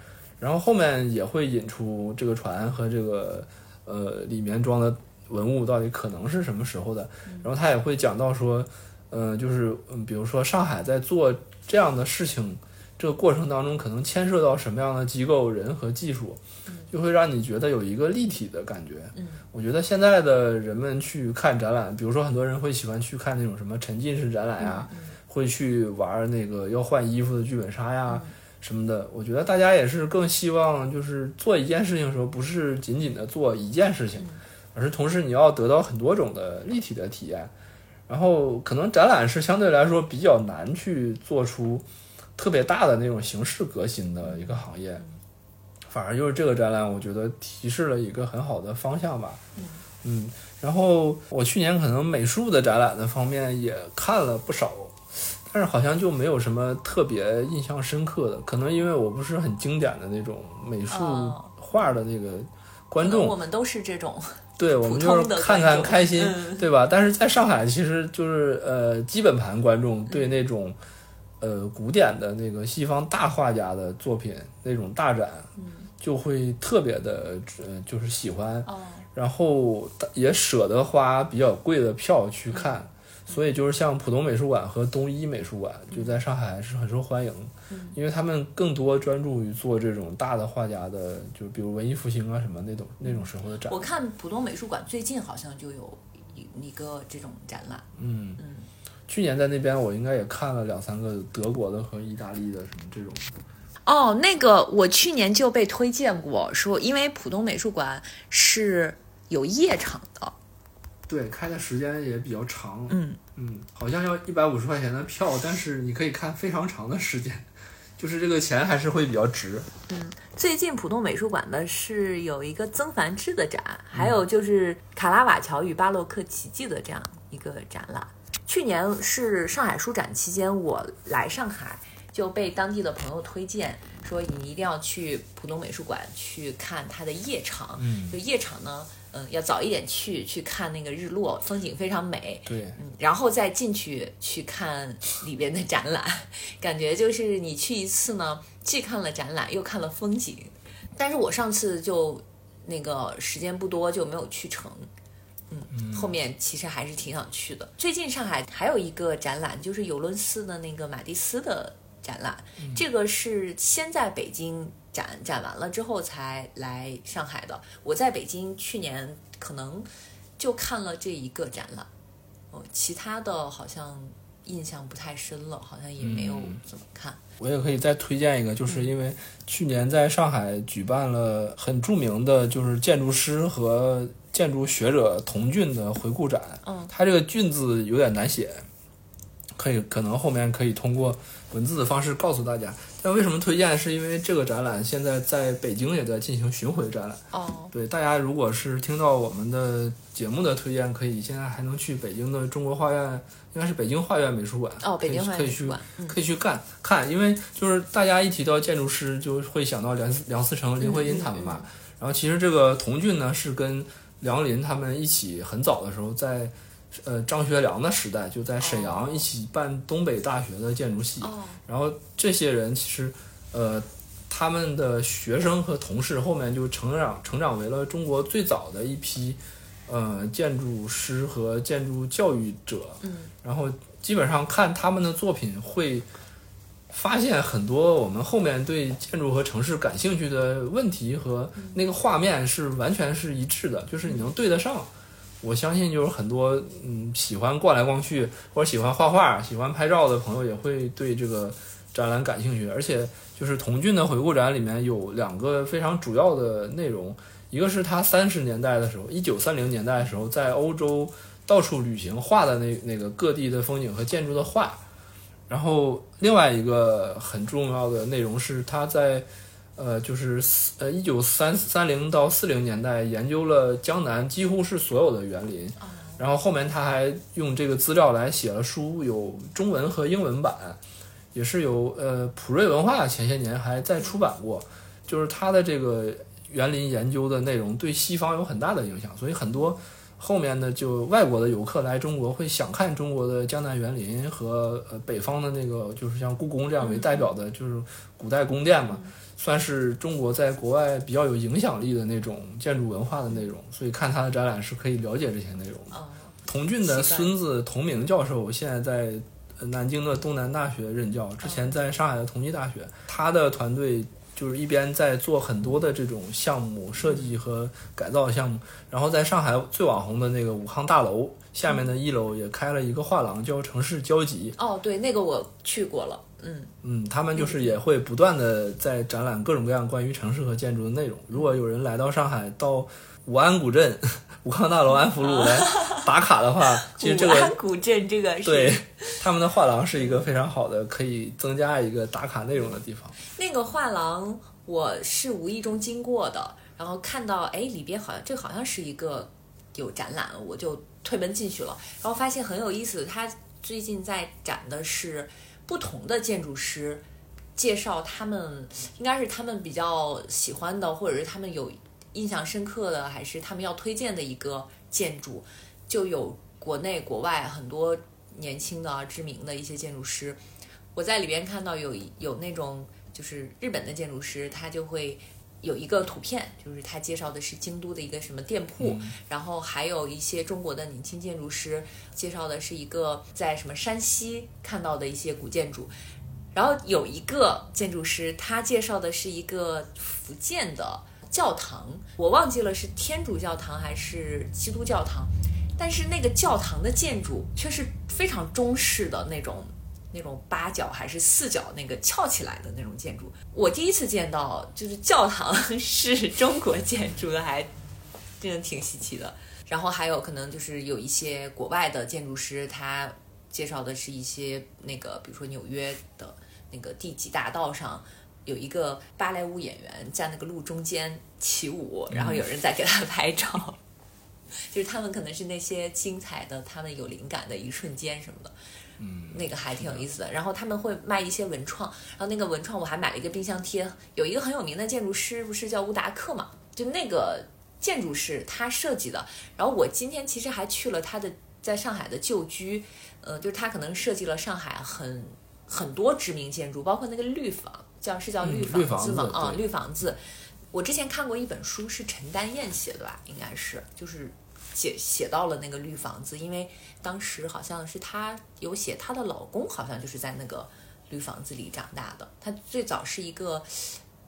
然后后面也会引出这个船和这个呃里面装的文物到底可能是什么时候的，然后他也会讲到说，嗯，就是嗯，比如说上海在做这样的事情这个过程当中，可能牵涉到什么样的机构、人和技术，就会让你觉得有一个立体的感觉。嗯，我觉得现在的人们去看展览，比如说很多人会喜欢去看那种什么沉浸式展览呀，会去玩那个要换衣服的剧本杀呀。什么的，我觉得大家也是更希望，就是做一件事情的时候，不是仅仅的做一件事情，而是同时你要得到很多种的立体的体验。然后可能展览是相对来说比较难去做出特别大的那种形式革新的一个行业，反而就是这个展览，我觉得提示了一个很好的方向吧。嗯，然后我去年可能美术的展览的方面也看了不少。但是好像就没有什么特别印象深刻的，可能因为我不是很经典的那种美术画的那个观众。我们都是这种，对，我们就是看看开心，对吧？但是在上海，其实就是呃，基本盘观众对那种呃古典的那个西方大画家的作品那种大展，就会特别的呃，就是喜欢，然后也舍得花比较贵的票去看。所以就是像浦东美术馆和东一美术馆，就在上海是很受欢迎，因为他们更多专注于做这种大的画家的，就比如文艺复兴啊什么那种那种时候的展。我看浦东美术馆最近好像就有一一个这种展览。嗯嗯，去年在那边我应该也看了两三个德国的和意大利的什么这种。哦，那个我去年就被推荐过，说因为浦东美术馆是有夜场的。对，开的时间也比较长，嗯嗯，好像要一百五十块钱的票，但是你可以看非常长的时间，就是这个钱还是会比较值。嗯，最近浦东美术馆的是有一个曾梵志的展，还有就是卡拉瓦乔与巴洛克奇迹的这样一个展览。去年是上海书展期间，我来上海就被当地的朋友推荐，说你一定要去浦东美术馆去看它的夜场。嗯，就夜场呢。嗯，要早一点去去看那个日落，风景非常美。对，嗯，然后再进去去看里边的展览，感觉就是你去一次呢，既看了展览又看了风景。但是我上次就那个时间不多，就没有去成。嗯，后面其实还是挺想去的。最近上海还有一个展览，就是尤伦斯的那个马蒂斯的展览，这个是先在北京展，展完了之后才来上海的。我在北京去年可能就看了这一个展览，哦，其他的好像印象不太深了，好像也没有怎么看。我也可以再推荐一个，就是因为去年在上海举办了很著名的，就是建筑师和建筑学者童俊的回顾展。嗯，他这个“俊”字有点难写，可以可能后面可以通过文字的方式告诉大家。但为什么推荐？是因为这个展览现在在北京也在进行巡回展览。哦，对，大家如果是听到我们的节目的推荐，可以现在还能去北京的中国画院，应该是北京画院美术馆。哦，北京画院可以去美术馆，嗯可以去干看，因为就是大家一提到建筑师，就会想到梁思梁思成、林徽因他们嘛。然后其实这个童俊呢，是跟梁林他们一起很早的时候在。呃，张学良的时代就在沈阳一起办东北大学的建筑系，哦，然后这些人其实，呃，他们的学生和同事后面就成长成长为了中国最早的一批，呃，建筑师和建筑教育者。嗯，然后基本上看他们的作品会发现很多我们后面对建筑和城市感兴趣的问题和那个画面是完全是一致的，就是你能对得上。我相信就是很多嗯喜欢逛来逛去或者喜欢画画、喜欢拍照的朋友也会对这个展览感兴趣。而且就是童俊的回顾展里面有两个非常主要的内容，一个是他三十年代的时候，一九三零年代的时候在欧洲到处旅行画的那那个各地的风景和建筑的画，然后另外一个很重要的内容是他在。呃，就是四呃一九三三零到四零年代研究了江南几乎是所有的园林，然后后面他还用这个资料来写了书，有中文和英文版，也是有呃普瑞文化前些年还在出版过，就是他的这个园林研究的内容对西方有很大的影响，所以很多后面的就外国的游客来中国会想看中国的江南园林和呃北方的那个就是像故宫这样为代表的就是古代宫殿嘛。算是中国在国外比较有影响力的那种建筑文化的内容，所以看他的展览是可以了解这些内容的。童俊的孙子童明教授现在在南京的东南大学任教，之前在上海的同济大学，他的团队就是一边在做很多的这种项目设计和改造项目，然后在上海最网红的那个武康大楼下面的一楼也开了一个画廊，叫城市交集。哦，对，那个我去过了。嗯嗯，他们就是也会不断的在展览各种各样关于城市和建筑的内容。如果有人来到上海，到武安古镇、武康大楼、安福路来打卡的话，其实这个武安古镇这个是对他们的画廊是一个非常好的可以增加一个打卡内容的地方。那个画廊我是无意中经过的，然后看到哎里边好像这好像是一个有展览，我就推门进去了，然后发现很有意思。他最近在展的是。不同的建筑师介绍他们，应该是他们比较喜欢的，或者是他们有印象深刻的，还是他们要推荐的一个建筑，就有国内国外很多年轻的知名的一些建筑师。我在里边看到有有那种就是日本的建筑师，他就会有一个图片，就是他介绍的是京都的一个什么店铺，然后还有一些中国的年轻建筑师介绍的是一个在什么山西看到的一些古建筑，然后有一个建筑师他介绍的是一个福建的教堂，我忘记了是天主教堂还是基督教堂，但是那个教堂的建筑却是非常中式的那种。那种八角还是四角那个翘起来的那种建筑，我第一次见到，就是教堂 是中国建筑的，还真的挺稀奇的。然后还有可能就是有一些国外的建筑师，他介绍的是一些那个，比如说纽约的那个第几大道上有一个芭蕾舞演员在那个路中间起舞，然后有人在给他拍照，就是他们可能是那些精彩的、他们有灵感的一瞬间什么的。嗯，那个还挺有意思的。然后他们会卖一些文创，然后那个文创我还买了一个冰箱贴。有一个很有名的建筑师，不是叫乌达克嘛？就那个建筑师他设计的。然后我今天其实还去了他的在上海的旧居，呃，就是他可能设计了上海很很多知名建筑，包括那个绿房，叫是叫绿房子嘛？啊，绿房子。我之前看过一本书，是陈丹燕写的吧？应该是，就是写写到了那个绿房子，因为。当时好像是她有写，她的老公好像就是在那个绿房子里长大的。她最早是一个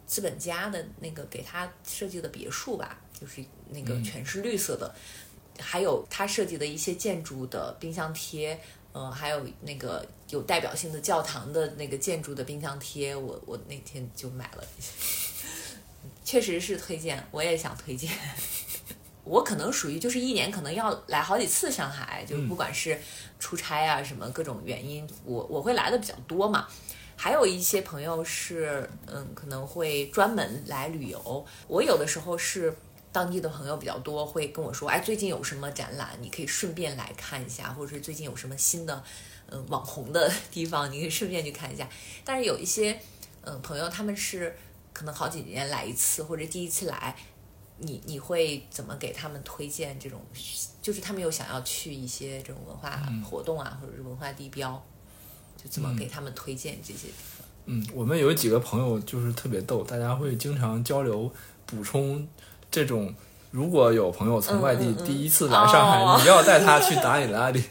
资本家的那个给她设计的别墅吧，就是那个全是绿色的，还有她设计的一些建筑的冰箱贴，呃，还有那个有代表性的教堂的那个建筑的冰箱贴，我我那天就买了，确实是推荐，我也想推荐。我可能属于就是一年可能要来好几次上海，就不管是出差啊什么各种原因，我我会来的比较多嘛。还有一些朋友是嗯可能会专门来旅游，我有的时候是当地的朋友比较多，会跟我说，哎，最近有什么展览，你可以顺便来看一下，或者是最近有什么新的嗯网红的地方，你可以顺便去看一下。但是有一些嗯朋友他们是可能好几年来一次，或者第一次来。你你会怎么给他们推荐这种？就是他们又想要去一些这种文化活动啊，或者是文化地标，就怎么给他们推荐这些地方？嗯，我们有几个朋友就是特别逗，大家会经常交流补充这种。如果有朋友从外地第一次来上海，你要带他去哪里哪里。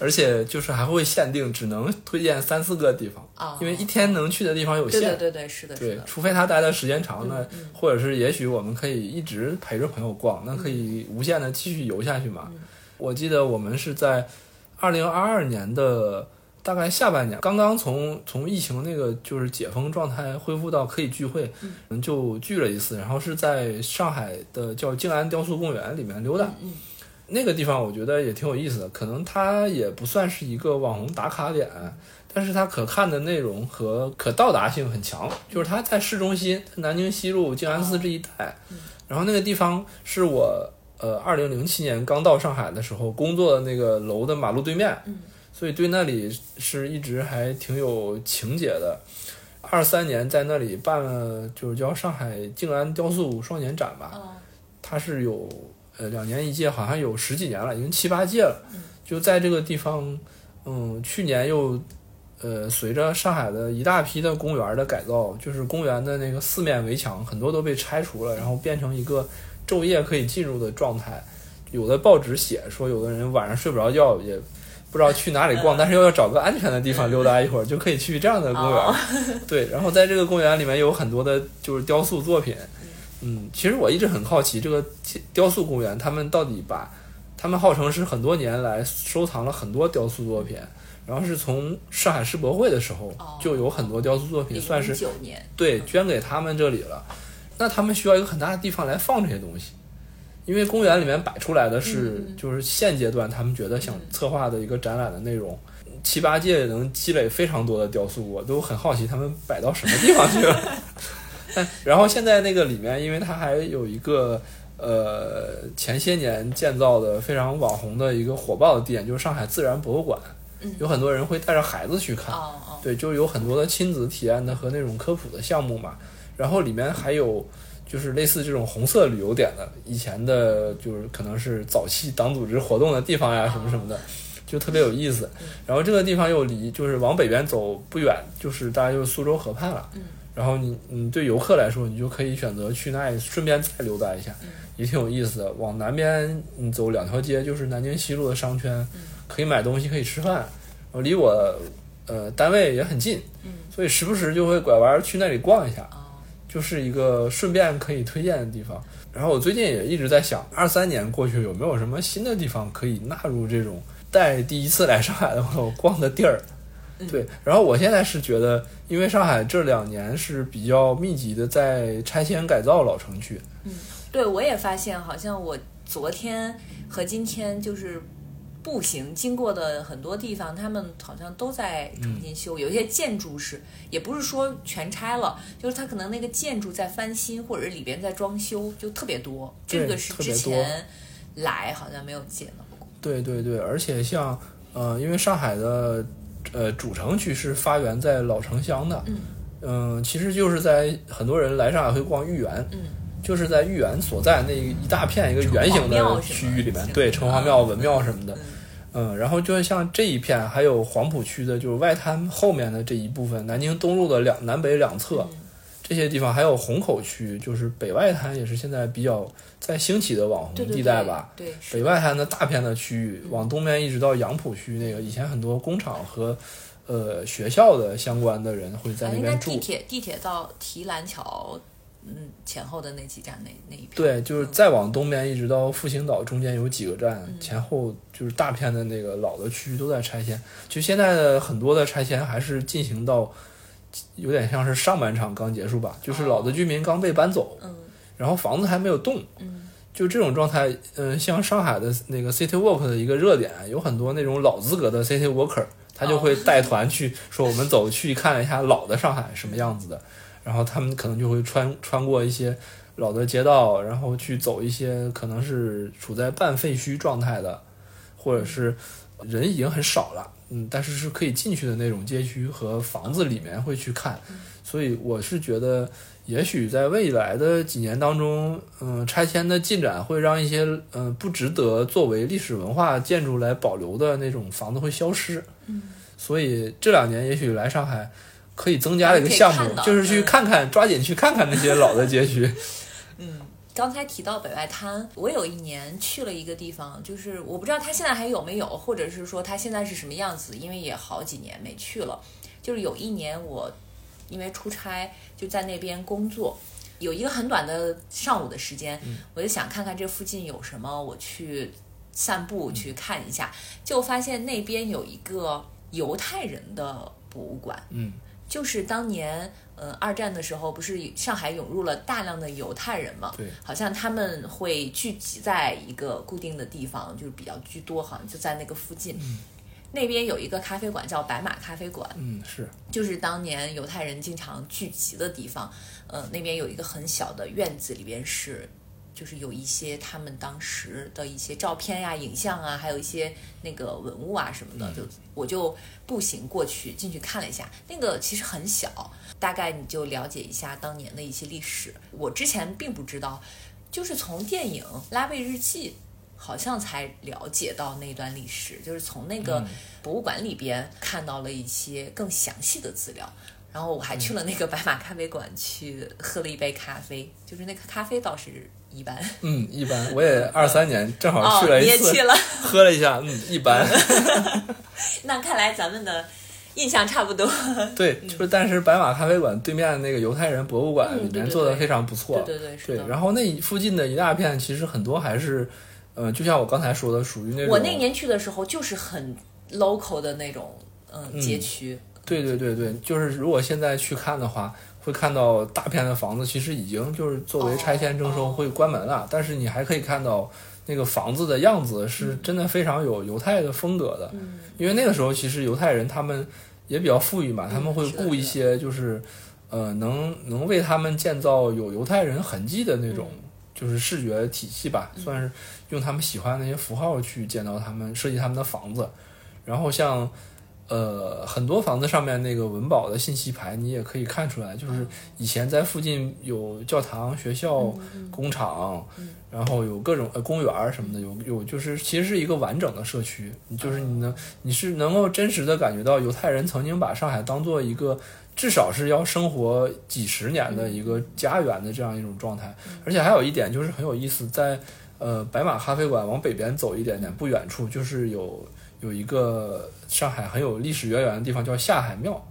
而且就是还会限定，只能推荐三四个地方，因为一天能去的地方有限。对对对，是的，对，除非他待的时间长，那或者是也许我们可以一直陪着朋友逛，那可以无限的继续游下去嘛。我记得我们是在二零二二年的大概下半年，刚刚从从疫情那个就是解封状态恢复到可以聚会，嗯，就聚了一次，然后是在上海的叫静安雕塑公园里面溜达。那个地方我觉得也挺有意思的，可能它也不算是一个网红打卡点，但是它可看的内容和可到达性很强。就是它在市中心，南京西路静安寺这一带。然后那个地方是我呃二零零七年刚到上海的时候工作的那个楼的马路对面，所以对那里是一直还挺有情节的。二三年在那里办了就是叫上海静安雕塑双年展吧，它是有。呃，两年一届，好像有十几年了，已经七八届了。就在这个地方，嗯，去年又，呃，随着上海的一大批的公园的改造，就是公园的那个四面围墙很多都被拆除了，然后变成一个昼夜可以进入的状态。有的报纸写说，有的人晚上睡不着觉，也不知道去哪里逛，但是又要找个安全的地方溜达一会儿，就可以去这样的公园。对，然后在这个公园里面有很多的，就是雕塑作品。嗯，其实我一直很好奇，这个雕塑公园他们到底把，他们号称是很多年来收藏了很多雕塑作品，然后是从上海世博会的时候就有很多雕塑作品，算是对，捐给他们这里了。那他们需要一个很大的地方来放这些东西，因为公园里面摆出来的是就是现阶段他们觉得想策划的一个展览的内容，七八届能积累非常多的雕塑，我都很好奇他们摆到什么地方去了。然后现在那个里面，因为它还有一个呃前些年建造的非常网红的一个火爆的地点，就是上海自然博物馆，有很多人会带着孩子去看，对，就有很多的亲子体验的和那种科普的项目嘛。然后里面还有就是类似这种红色旅游点的，以前的就是可能是早期党组织活动的地方呀，什么什么的，就特别有意思。然后这个地方又离就是往北边走不远，就是大概就是苏州河畔了。然后你，你对游客来说，你就可以选择去那里顺便再溜达一下，也挺有意思的。往南边你走两条街，就是南京西路的商圈，可以买东西，可以吃饭。离我呃单位也很近，所以时不时就会拐弯去那里逛一下，就是一个顺便可以推荐的地方。然后我最近也一直在想，二三年过去有没有什么新的地方可以纳入这种带第一次来上海的朋友逛的地儿。对，然后我现在是觉得，因为上海这两年是比较密集的在拆迁改造老城区。嗯，对，我也发现，好像我昨天和今天就是步行经过的很多地方，他们好像都在重新修，有些建筑是也不是说全拆了，就是它可能那个建筑在翻新，或者是里边在装修，就特别多。这个是之前来好像没有见到过。对对对，而且像呃，因为上海的。呃，主城区是发源在老城乡的，嗯，其实就是在很多人来上海会逛豫园，嗯，就是在豫园所在那一大片一个圆形的区域里面，对，城隍庙、文庙什么的，嗯，然后就像这一片，还有黄浦区的，就是外滩后面的这一部分，南京东路的两南北两侧，这些地方，还有虹口区，就是北外滩，也是现在比较在兴起的网红地带吧。对，北外滩的大片的区域，往东边一直到杨浦区，那个以前很多工厂和呃学校的相关的人会在那边住。地铁地铁到提篮桥。嗯，前后的那几站那那一片，对，就是再往东边一直到复兴岛，中间有几个站，前后就是大片的那个老的区域都在拆迁。就现在的很多的拆迁还是进行到有点像是上半场刚结束吧，就是老的居民刚被搬走，嗯，然后房子还没有动，嗯，就这种状态。嗯，像上海的那个 City Walk 的一个热点，有很多那种老资格的 City Walker，他就会 带团去说我们走去看一下老的上海什么样子的。然后他们可能就会穿穿过一些老的街道，然后去走一些可能是处在半废墟状态的，或者是人已经很少了，嗯，但是是可以进去的那种街区和房子里面会去看。所以我是觉得，也许在未来的几年当中，嗯，拆迁的进展会让一些嗯不值得作为历史文化建筑来保留的那种房子会消失。嗯，所以这两年也许来上海。可以增加的一个项目，就是去看看，抓紧去看看那些老的街区。嗯，刚才提到北外滩，我有一年去了一个地方，就是我不知道它现在还有没有，或者是说它现在是什么样子，因为也好几年没去了。就是有一年我因为出差就在那边工作，有一个很短的上午的时间，我就想看看这附近有什么，我去散步去看一下，就发现那边有一个犹太人的博物馆。嗯。就是当年，嗯，二战的时候，不是上海涌入了大量的犹太人嘛？对，好像他们会聚集在一个固定的地方，就是比较居多，好像就在那个附近。嗯，那边有一个咖啡馆叫白马咖啡馆。嗯，是，就是当年犹太人经常聚集的地方。呃，那边有一个很小的院子，里边是。就是有一些他们当时的一些照片呀、影像啊，还有一些那个文物啊什么的，就我就步行过去进去看了一下。那个其实很小，大概你就了解一下当年的一些历史。我之前并不知道，就是从电影《拉贝日记》好像才了解到那段历史，就是从那个博物馆里边看到了一些更详细的资料。然后我还去了那个白马咖啡馆去喝了一杯咖啡，就是那个咖啡倒是。一般，嗯，一般。我也 二三年正好去了一次，喝了一下，嗯，一般。那看来咱们的印象差不多。对，就是，但是白马咖啡馆对面那个犹太人博物馆里面做的非常不错，对对对。对，然后那附近的一大片，其实很多还是，呃，就像我刚才说的，属于那种。我那年去的时候，就是很 local 的那种，嗯，街区。对对对对，就是如果现在去看的话。会看到大片的房子，其实已经就是作为拆迁征收会关门了，但是你还可以看到那个房子的样子是真的非常有犹太的风格的。因为那个时候其实犹太人他们也比较富裕嘛，他们会雇一些就是呃能能为他们建造有犹太人痕迹的那种就是视觉体系吧，算是用他们喜欢的那些符号去建造他们设计他们的房子，然后像。呃，很多房子上面那个文保的信息牌，你也可以看出来，就是以前在附近有教堂、学校、工厂，然后有各种呃公园什么的，有有就是其实是一个完整的社区，就是你能你是能够真实的感觉到犹太人曾经把上海当做一个至少是要生活几十年的一个家园的这样一种状态，而且还有一点就是很有意思，在呃白马咖啡馆往北边走一点点，不远处就是有。有一个上海很有历史渊源的地方叫下海庙，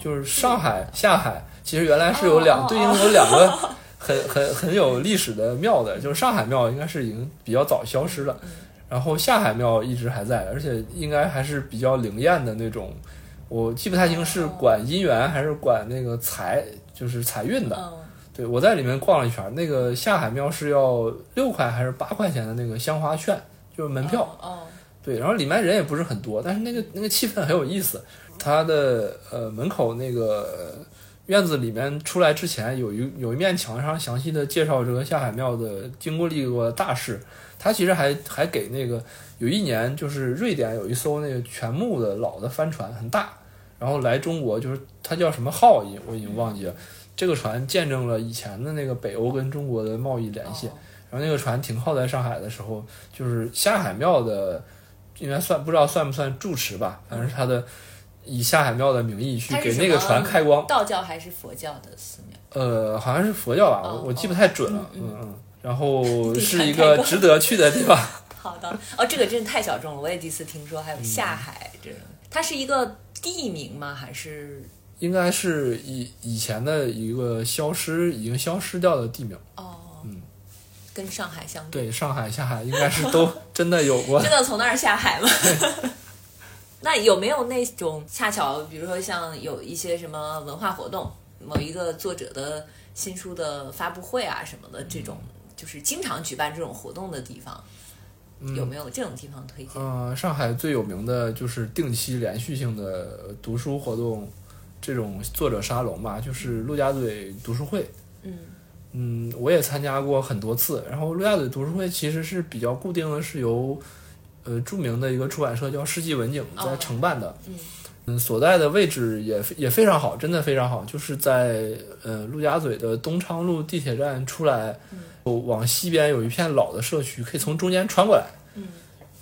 就是上海下海，其实原来是有两对应有两个很很很有历史的庙的，就是上海庙应该是已经比较早消失了，然后下海庙一直还在，而且应该还是比较灵验的那种，我记不太清是管姻缘还是管那个财，就是财运的。对我在里面逛了一圈，那个下海庙是要六块还是八块钱的那个香花券，就是门票。对，然后里面人也不是很多，但是那个那个气氛很有意思。它的呃门口那个院子里面出来之前，有一有一面墙上详细的介绍这个下海庙的经过历过大事。他其实还还给那个有一年就是瑞典有一艘那个全木的老的帆船很大，然后来中国就是它叫什么号已我已经忘记了。这个船见证了以前的那个北欧跟中国的贸易联系。然后那个船停靠在上海的时候，就是下海庙的。应该算不知道算不算住持吧，反正是他的以下海庙的名义去给那个船开光。道教还是佛教的寺庙？呃，好像是佛教吧，哦我我记不太准了。嗯嗯嗯。然后 是一个值得去的地方。好的，哦，这个真的太小众了，我也第一次听说还有嗯下海这种，它是一个地名吗？还是应该是以以前的一个消失已经消失掉的地名。哦，嗯，跟上海相对，对，上海下海应该是都 真的有过真。的从那儿下海吗？那有没有那种恰巧，比如说像有一些什么文化活动，某一个作者的新书的发布会啊什么的，这种就是经常举办这种活动的地方，有没有这种地方推荐？嗯、上海最有名的就是定期连续性的读书活动，这种作者沙龙吧，就是陆家嘴读书会。嗯嗯，我也参加过很多次。然后陆家嘴读书会其实是比较固定的，是由呃著名的一个出版社叫世纪文景在承办的。嗯嗯，所在的位置也也非常好，真的非常好，就是在呃陆家嘴的东昌路地铁站出来，往西边有一片老的社区，可以从中间穿过来。嗯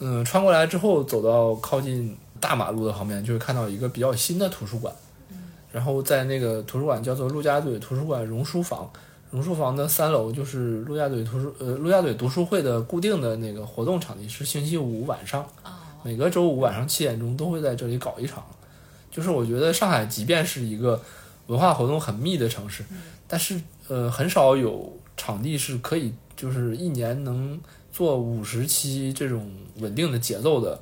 嗯，穿过来之后走到靠近大马路的旁边，就会看到一个比较新的图书馆。然后在那个图书馆叫做陆家嘴图书馆榕书房，榕树房的三楼就是陆家嘴图书呃陆家嘴读书会的固定的那个活动场地，是星期五晚上，哦每个周五晚上七点钟都会在这里搞一场。就是我觉得上海即便是一个文化活动很密的城市，但是呃很少有场地是可以就是一年能做五十期这种稳定的节奏的。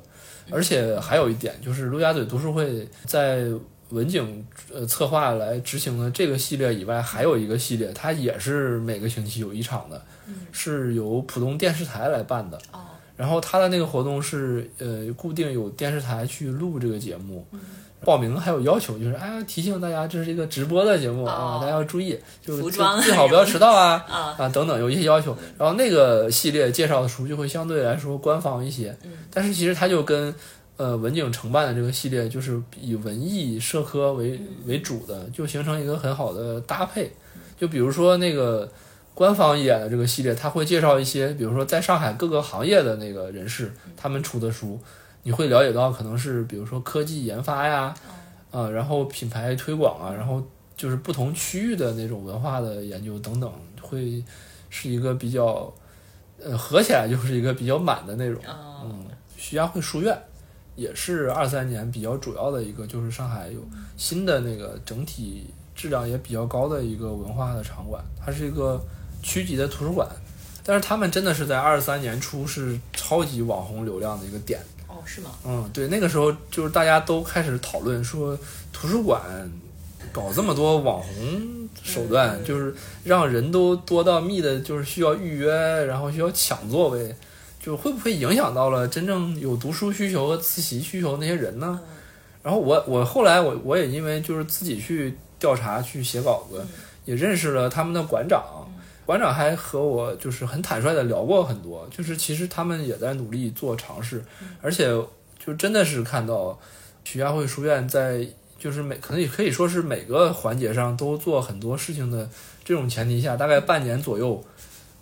而且还有一点就是陆家嘴读书会在文景呃策划来执行的这个系列以外，还有一个系列，它也是每个星期有一场的，是由浦东电视台来办的。哦然后他的那个活动是呃固定有电视台去录这个节目，报名还有要求，就是哎呀提醒大家这是一个直播的节目啊，哦大家要注意，就最好不要迟到啊 啊啊等等有一些要求。然后那个系列介绍的书就会相对来说官方一些，但是其实它就跟呃文景承办的这个系列就是以文艺社科为为主的，就形成一个很好的搭配。就比如说那个官方演的这个系列，它会介绍一些，比如说在上海各个行业的那个人士他们出的书，你会了解到可能是比如说科技研发呀，啊，然后品牌推广啊，然后就是不同区域的那种文化的研究等等，会是一个比较呃合起来就是一个比较满的内容。哦嗯，徐家汇书院也是二三年比较主要的一个，就是上海有新的那个整体质量也比较高的一个文化的场馆，它是一个区级的图书馆。但是他们真的是在二三年初是超级网红流量的一个点，哦是吗？嗯，对，那个时候就是大家都开始讨论说，图书馆搞这么多网红手段，嗯就是让人都多到密的，就是需要预约，然后需要抢座位，就会不会影响到了真正有读书需求和自习需求那些人呢？然后我我后来我我也因为就是自己去调查去写稿子，也认识了他们的馆长。馆长还和我就是很坦率的聊过很多，就是其实他们也在努力做尝试，而且就真的是看到徐家汇书院在就是每可能也可以说是每个环节上都做很多事情的这种前提下，大概半年左右，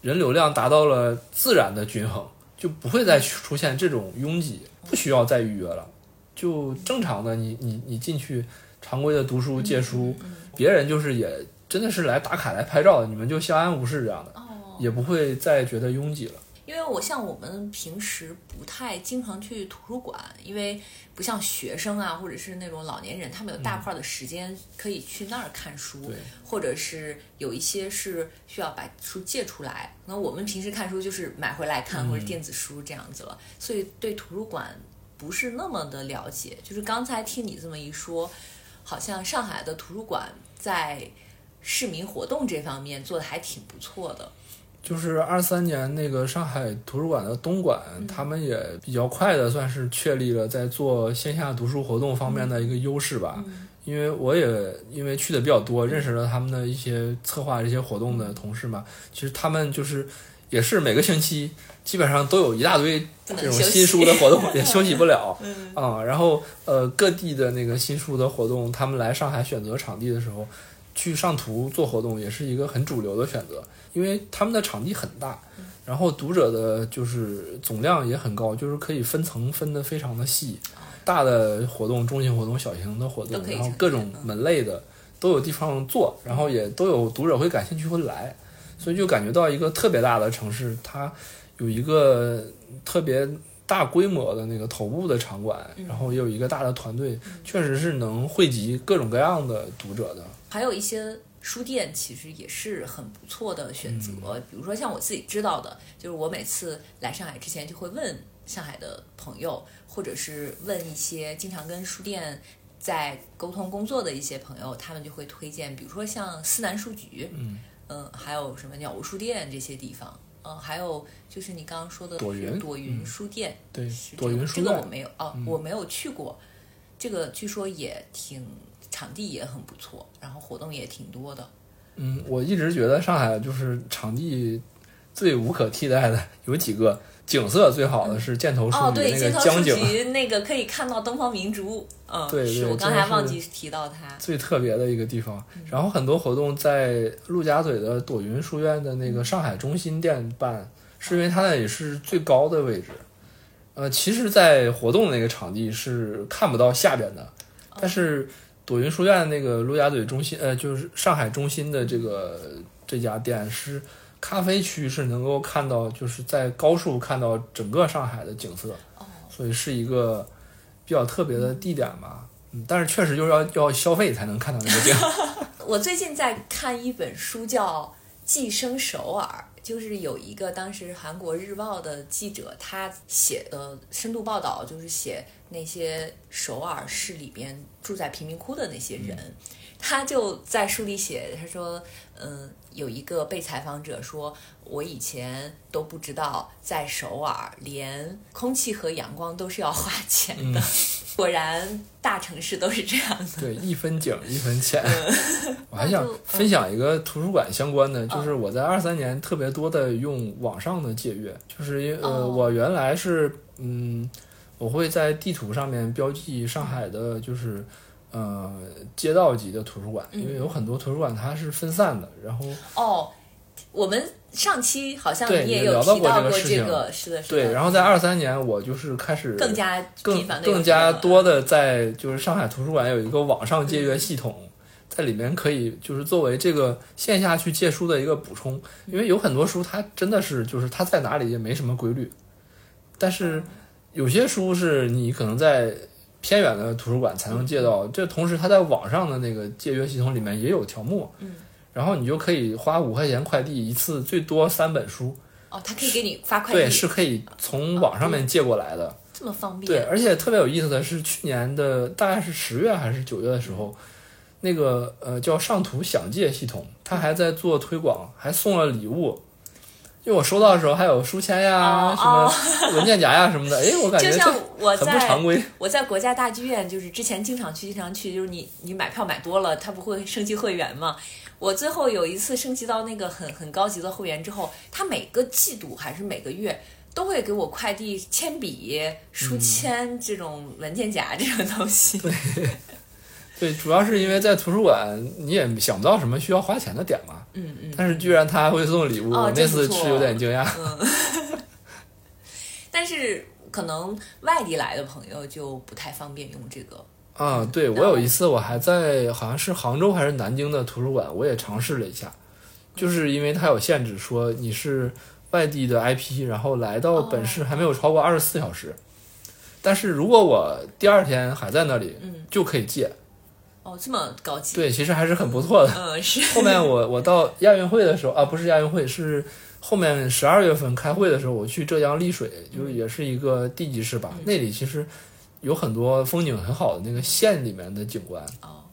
人流量达到了自然的均衡，就不会再出现这种拥挤，不需要再预约了，就正常的你你你进去常规的读书借书，别人就是也真的是来打卡来拍照的，你们就相安无事这样的，哦，也不会再觉得拥挤了。因为我像我们平时不太经常去图书馆，因为不像学生啊，或者是那种老年人，他们有大块的时间可以去那儿看书，对或者是有一些是需要把书借出来。那我们平时看书就是买回来看，或者电子书这样子了，所以对图书馆不是那么的了解。就是刚才听你这么一说，好像上海的图书馆在市民活动这方面做的还挺不错的。就是二三年那个上海图书馆的东馆，他们也比较快的算是确立了在做线下读书活动方面的一个优势吧。因为我也因为去的比较多，认识了他们的一些策划这些活动的同事嘛。其实他们就是也是每个星期基本上都有一大堆这种新书的活动，也休息不了。啊、然后呃，各地的那个新书的活动，他们来上海选择场地的时候，去上图做活动也是一个很主流的选择，因为他们的场地很大，然后读者的就是总量也很高，就是可以分层分得非常的细。大的活动、中型活动、小型的活动，然后各种门类的都有地方做，然后也都有读者会感兴趣会来，所以就感觉到一个特别大的城市，它有一个特别大规模的那个头部的场馆，然后也有一个大的团队，确实是能汇集各种各样的读者的。还有一些书店其实也是很不错的选择，比如说像我自己知道的，就是我每次来上海之前就会问上海的朋友，或者是问一些经常跟书店在沟通工作的一些朋友，他们就会推荐，比如说像思南书局，嗯。嗯，还有什么鸟屋书店这些地方，嗯，还有就是你刚刚说的朵云。朵云书店，对是，朵云书店这个我没有哦，我没有去过，这个据说也挺场地也很不错，然后活动也挺多的。嗯，我一直觉得上海就是场地最无可替代的有几个，景色最好的是箭头书哦，局对，那街头书个江景，局那个可以看到东方明珠，嗯，对是我刚才忘记提到它。最特别的一个地方。嗯然后很多活动在陆家嘴的朵云书院的那个上海中心店办，是因为它那里是最高的位置。呃，其实，在活动那个场地是看不到下边的，哦但是朵云书院那个陆家嘴中心，呃，就是上海中心的这个这家店是咖啡区，是能够看到，就是在高处看到整个上海的景色，哦，所以是一个比较特别的地点吧。嗯，但是确实就是要要消费才能看到那个店。我最近在看一本书，叫《寄生首尔》，就是有一个当时韩国日报的记者，他写的深度报道，就是写那些首尔市里边住在贫民窟的那些人。他就在书里写，他说，嗯，有一个被采访者说，我以前都不知道，在首尔连空气和阳光都是要花钱的。果然，大城市都是这样的。对，一分景一分钱。我还想分享一个图书馆相关的，嗯就是我在二三年特别多的用网上的借阅，就是因为呃，哦我原来是嗯，我会在地图上面标记上海的，就是呃街道级的图书馆，因为有很多图书馆它是分散的，然后哦，我们上期好像你也有聊到提到过过这个事情。个，是的，是的。对，然后在二三年我就是开始更加更更加多的在就是上海图书馆有一个网上借阅系统，在里面可以就是作为这个线下去借书的一个补充，因为有很多书它真的是就是它在哪里也没什么规律，但是有些书是你可能在偏远的图书馆才能借到，这同时它在网上的那个借阅系统里面也有条目，嗯，然后你就可以花五块钱快递一次，最多三本书，哦，他可以给你发快递对，是可以从网上面借过来的。这么方便。对，而且特别有意思的是，去年的大概是十月还是九月的时候，那个呃叫上图想借系统，他还在做推广，还送了礼物。就我收到的时候，还有书签呀、哦什么 文件夹呀什么的，哎，我感觉就像这很不我在常规。我在国家大剧院，就是之前经常去，经常去，就是你你买票买多了，他不会升级会员嘛？我最后有一次升级到那个很很高级的会员之后，他每个季度还是每个月都会给我快递铅笔、书嗯签这种文件夹这种东西。对对，主要是因为在图书馆你也想不到什么需要花钱的点嘛，嗯嗯。但是居然他还会送礼物，哦我那次是有点惊讶。嗯 但是可能外地来的朋友就不太方便用这个。啊，对我有一次我还在好像是杭州还是南京的图书馆，我也尝试了一下，就是因为它有限制，说你是外地的 IP，然后来到本市还没有超过二十四小时。但是如果我第二天还在那里，嗯，就可以借。哦，这么高级。对，其实还是很不错的。嗯，是。后面我我到亚运会的时候啊，不是亚运会，是后面十二月份开会的时候，我去浙江丽水，就是也是一个地级市吧，那里其实有很多风景很好的那个县里面的景观。哦，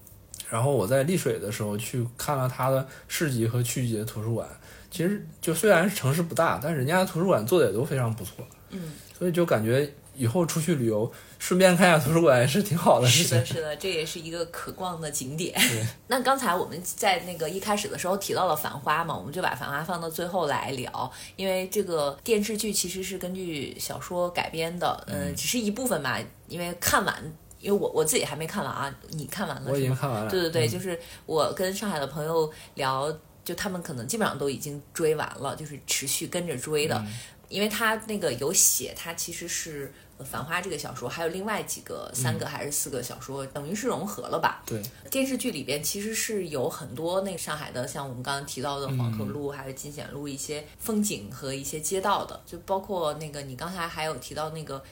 然后我在丽水的时候去看了它的市级和区级的图书馆，其实就虽然是城市不大，但是人家的图书馆做的也都非常不错，嗯，所以就感觉以后出去旅游顺便看一下图书馆也是挺好的事情是的，。是的，这也是一个可逛的景点。那刚才我们在那个一开始的时候提到了《繁花》嘛，我们就把《繁花》放到最后来聊，因为这个电视剧其实是根据小说改编的，嗯、只是一部分吧，因为看完。因为我我自己还没看完啊，你看完了？我已经看完了。对对对，嗯就是我跟上海的朋友聊，就他们可能基本上都已经追完了，就是持续跟着追的，嗯因为他那个有写，他其实是《繁花》这个小说，还有另外几个三个还是四个小说，等于是融合了吧？对，电视剧里边其实是有很多那个上海的，像我们刚刚提到的黄河路，还有金显路一些风景和一些街道的，就包括那个你刚才还有提到那个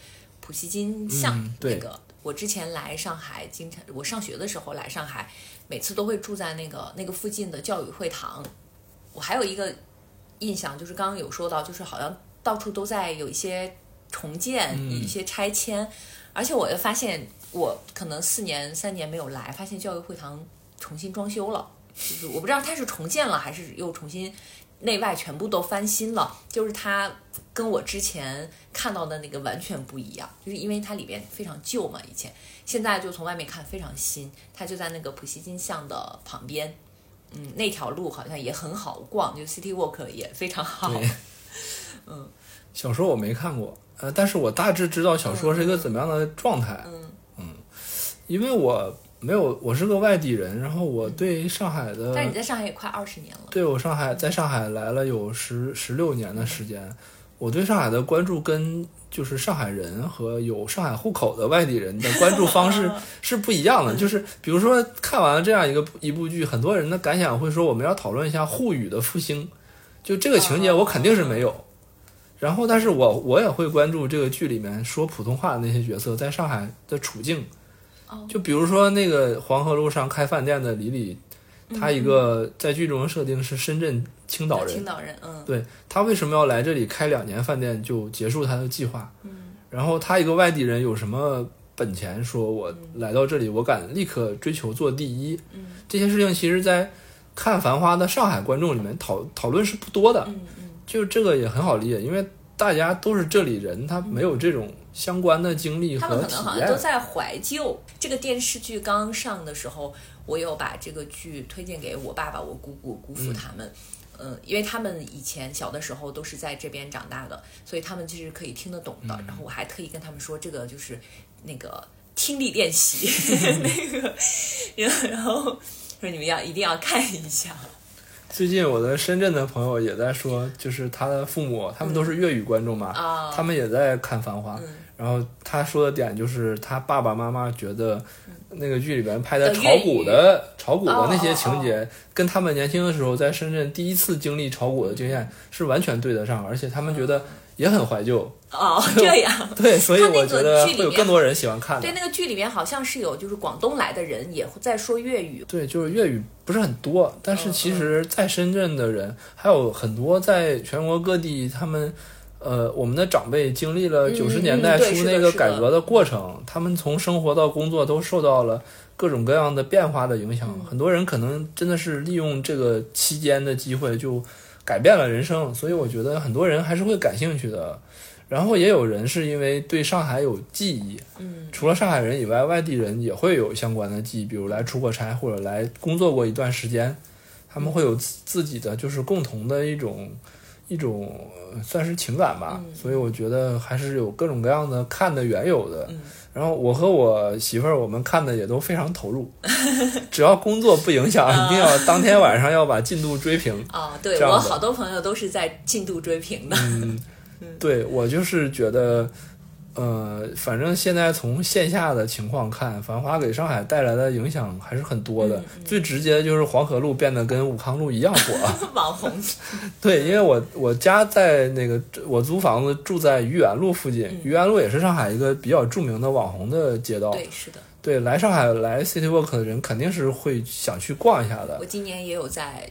普希金巷那个。我之前来上海，经常我上学的时候来上海，每次都会住在那个那个附近的教育会堂。我还有一个印象，就是刚刚有说到，就是好像到处都在有一些重建、一些拆迁，而且我又发现，我可能四年、三年没有来，发现教育会堂重新装修了，就是我不知道它是重建了还是又重新。内外全部都翻新了，就是它跟我之前看到的那个完全不一样，就是因为它里边非常旧嘛，以前现在就从外面看非常新。它就在那个普希金巷的旁边，嗯，那条路好像也很好逛，就 City Walk 也非常好。嗯，小说我没看过，呃，但是我大致知道小说是一个怎么样的状态。嗯嗯，因为我。没有，我是个外地人，然后我对上海的，但你在上海也快二十年了。对，我上海在上海来了有十十六年的时间，我对上海的关注跟就是上海人和有上海户口的外地人的关注方式 是不一样的。就是比如说看完了这样一个一部剧，很多人的感想会说我们要讨论一下沪语的复兴，就这个情节我肯定是没有。然后，但是我我也会关注这个剧里面说普通话的那些角色在上海的处境。就比如说那个黄河路上开饭店的李李，他一个在剧中的设定是深圳青岛人，青岛人，嗯，对他为什么要来这里开两年饭店就结束他的计划？嗯，然后他一个外地人有什么本钱说我来到这里我敢立刻追求做第一？嗯，这些事情其实，在看《繁花》的上海观众里面讨讨论是不多的，嗯嗯，就这个也很好理解，因为大家都是这里人，他没有这种。相关的经历和他们可能好像都在怀旧。这个电视剧刚上的时候，我有把这个剧推荐给我爸爸、我姑姑、姑父他们。嗯，因为他们以前小的时候都是在这边长大的，所以他们其实可以听得懂的。然后我还特意跟他们说，这个就是那个听力练习，那个，然后 说你们要一定要看一下。最近我的深圳的朋友也在说，就是他的父母，他们都是粤语观众嘛，他们也在看《繁花》。然后他说的点就是，他爸爸妈妈觉得那个剧里边拍的炒股的炒股的那些情节，跟他们年轻的时候在深圳第一次经历炒股的经验是完全对得上，而且他们觉得也很怀旧。哦，这样。对，所以我觉得会有更多人喜欢看。对，那个剧里面好像是有就是广东来的人也在说粤语。对，就是粤语不是很多，但是其实在深圳的人还有很多在全国各地他们。呃，我们的长辈经历了九十年代初那个改革的过程，他们从生活到工作都受到了各种各样的变化的影响。很多人可能真的是利用这个期间的机会就改变了人生，所以我觉得很多人还是会感兴趣的。然后也有人是因为对上海有记忆，嗯，除了上海人以外，外地人也会有相关的记忆，比如来出过差或者来工作过一段时间，他们会有自己的就是共同的一种。一种算是情感吧，所以我觉得还是有各种各样的看的缘由的。然后我和我媳妇儿，我们看的也都非常投入，只要工作不影响，一定要当天晚上要把进度追平。啊，对我好多朋友都是在进度追平的。嗯，对我就是觉得。呃，反正现在从线下的情况看，繁华给上海带来的影响还是很多的。最直接的就是黄河路变得跟武康路一样火，网红。对，因为我我家在那个我租房子住在愚园路附近，愚园路也是上海一个比较著名的网红的街道。对，是的。对，来上海来 City Walk 的人肯定是会想去逛一下的。我今年也有在。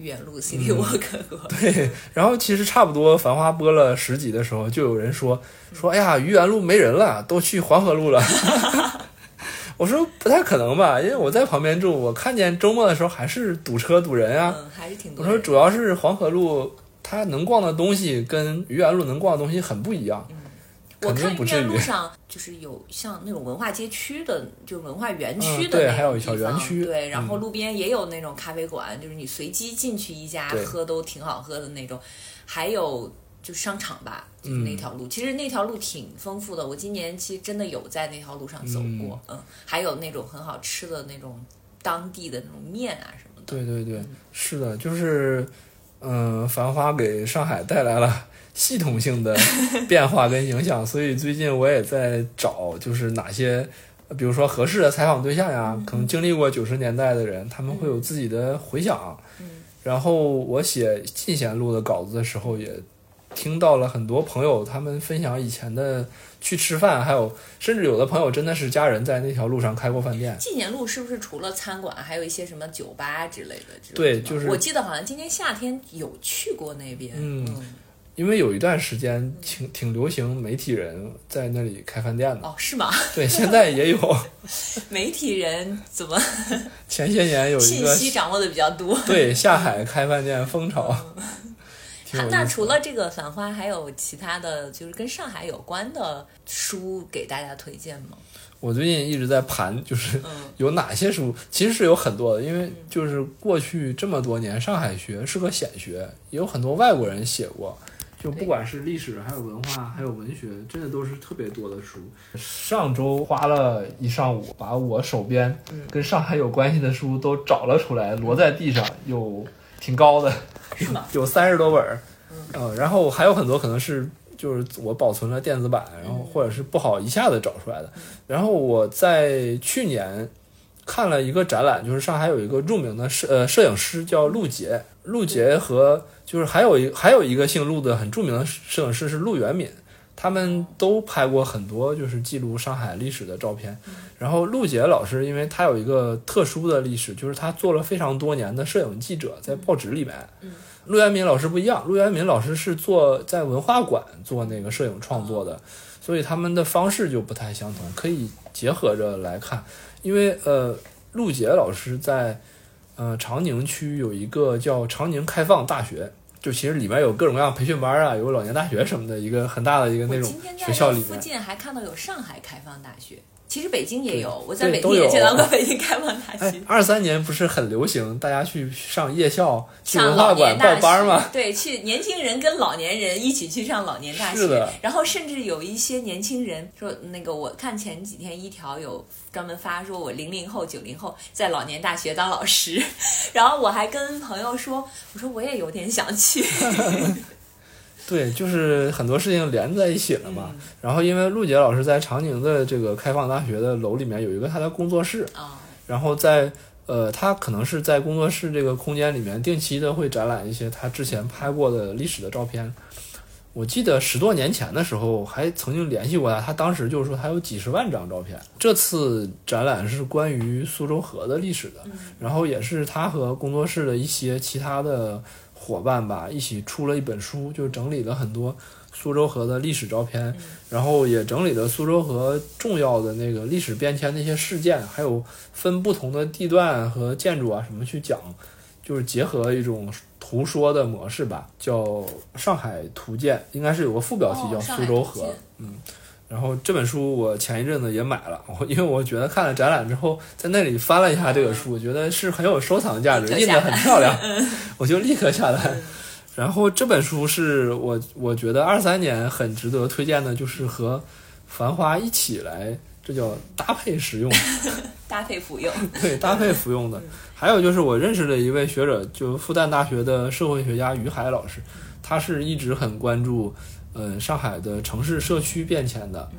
远路 City Walk 对，然后其实差不多《繁花》播了十集的时候，就有人说说，哎呀，愚园路没人了，都去黄河路了。我说不太可能吧，因为我在旁边住，我看见周末的时候还是堵车堵人啊。嗯，还是挺多。我说主要是黄河路它能逛的东西跟愚园路能逛的东西很不一样。我看于路上就是有像那种文化街区的，就文化园区的对，还有小园区，对，然后路边也有那种咖啡馆，就是你随机进去一家喝都挺好喝的那种，还有就商场吧，就是那条路，其实那条路挺丰富的。我今年其实真的有在那条路上走过，嗯，还有那种很好吃的那种当地的那种面啊什么的。对对对，是的，就是。嗯，繁花给上海带来了系统性的 变化跟影响，所以最近我也在找，就是哪些，比如说合适的采访对象呀，可能经历过九十年代的人，他们会有自己的回想。嗯，然后我写进贤路的稿子的时候，也听到了很多朋友他们分享以前的。去吃饭，还有甚至有的朋友真的是家人在那条路上开过饭店。进贤路是不是除了餐馆，还有一些什么酒吧之类的？对，就是我记得好像今年夏天有去过那边。嗯，因为有一段时间挺挺流行媒体人在那里开饭店的。哦，是吗？对，现在也有。媒体人怎么？前些年有一个信息掌握的比较多。对，下海开饭店风潮。那除了这个《繁花》，还有其他的就是跟上海有关的书给大家推荐吗？我最近一直在盘，就是有哪些书，其实是有很多的，因为就是过去这么多年，上海学是个显学，也有很多外国人写过，就不管是历史，还有文化，还有文学，真的都是特别多的书。上周花了一上午，把我手边跟上海有关系的书都找了出来，摞在地上，有挺高的。有三十多本儿，嗯，然后还有很多可能是就是我保存了电子版，然后或者是不好一下子找出来的。然后我在去年看了一个展览，就是上海有一个著名的摄呃摄影师叫陆杰，陆杰和就是还有一还有一个姓陆的很著名的摄影师是陆元敏。他们都拍过很多就是记录上海历史的照片，然后陆杰老师，因为他有一个特殊的历史，就是他做了非常多年的摄影记者，在报纸里面。陆元敏老师不一样，陆元敏老师是做在文化馆做那个摄影创作的，所以他们的方式就不太相同，可以结合着来看。因为呃，陆杰老师在呃长宁区有一个叫长宁开放大学。就其实里面有各种各样培训班啊，有老年大学什么的，一个很大的一个那种学校里面。附近还看到有上海开放大学。其实北京也有，我在北京也见到过北京开放大学。二三年不是很流行，大家去上夜校、去文化馆报班吗？对，去年轻人跟老年人一起去上老年大学，然后甚至有一些年轻人说，那个我看前几天一条有专门发说，我零零后、九零后在老年大学当老师，然后我还跟朋友说，我说我也有点想去。对，就是很多事情连在一起了嘛。然后，因为陆杰老师在长宁的这个开放大学的楼里面有一个他的工作室，然后在呃，他可能是在工作室这个空间里面定期的会展览一些他之前拍过的历史的照片。我记得十多年前的时候还曾经联系过他，他当时就是说他有几十万张照片。这次展览是关于苏州河的历史的，然后也是他和工作室的一些其他的。伙伴吧，一起出了一本书，就整理了很多苏州河的历史照片，然后也整理了苏州河重要的那个历史变迁的一些事件，还有分不同的地段和建筑啊什么去讲，就是结合一种图说的模式吧，叫《上海图鉴》，应该是有个副标题叫苏州河，嗯。然后这本书我前一阵子也买了，我因为我觉得看了展览之后，在那里翻了一下这个书，我觉得是很有收藏价值，印的很漂亮，我就立刻下单。然后这本书是我我觉得二三年很值得推荐的，就是和《繁花》一起来，这叫搭配使用，搭配服用，对，搭配服用的。还有就是我认识的一位学者，就复旦大学的社会学家于海老师，他是一直很关注。嗯，上海的城市社区变迁的，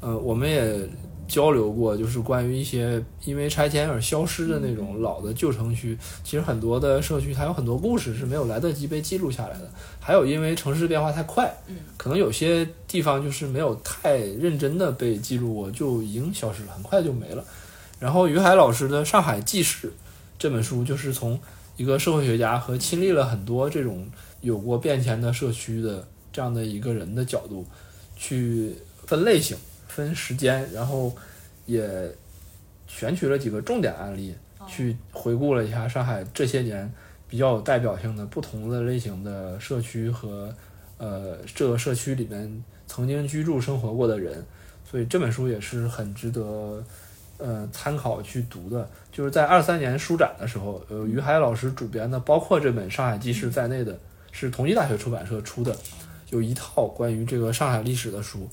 呃，我们也交流过，就是关于一些因为拆迁而消失的那种老的旧城区。其实很多的社区，它有很多故事是没有来得及被记录下来的。还有，因为城市变化太快，嗯，可能有些地方就是没有太认真的被记录过，就已经消失了，很快就没了。然后，于海老师的《上海纪事》这本书，就是从一个社会学家和亲历了很多这种有过变迁的社区的。这样的一个人的角度，去分类型、分时间，然后也选取了几个重点案例，去回顾了一下上海这些年比较有代表性的不同的类型的社区和呃这个社区里面曾经居住生活过的人，所以这本书也是很值得呃参考去读的。就是在二三年书展的时候，呃，于海老师主编的，包括这本《上海纪事》在内的，是同济大学出版社出的。有一套关于这个上海历史的书，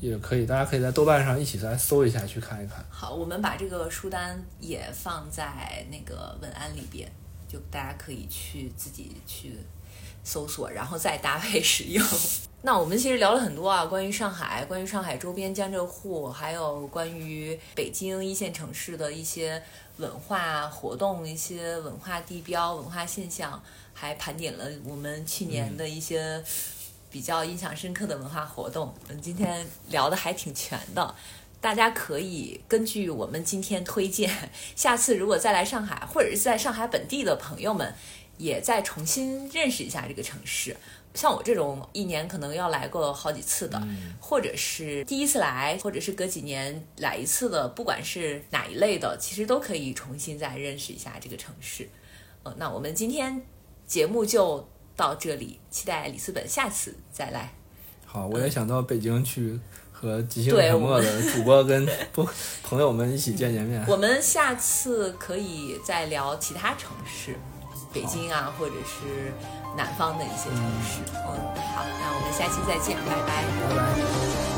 也可以，大家可以在豆瓣上一起来搜一下，去看一看。好，我们把这个书单也放在那个文案里边，就大家可以去自己去搜索，然后再搭配使用。那我们其实聊了很多啊，关于上海，关于上海周边江浙沪，还有关于北京一线城市的一些文化活动、一些文化地标、文化现象，还盘点了我们去年的一些比较印象深刻的文化活动。嗯，今天聊的还挺全的，大家可以根据我们今天推荐，下次如果再来上海，或者是在上海本地的朋友们，也再重新认识一下这个城市。像我这种一年可能要来过好几次的，或者是第一次来，或者是隔几年来一次的，不管是哪一类的，其实都可以重新再认识一下这个城市。呃，那我们今天节目就到这里，期待里斯本下次再来。好，我也想到北京去和即兴沉默的主播跟不 朋友们一起见见面。我们下次可以再聊其他城市，北京啊，或者是。南方的一些城市，嗯，好，那我们下期再见，拜拜，拜拜。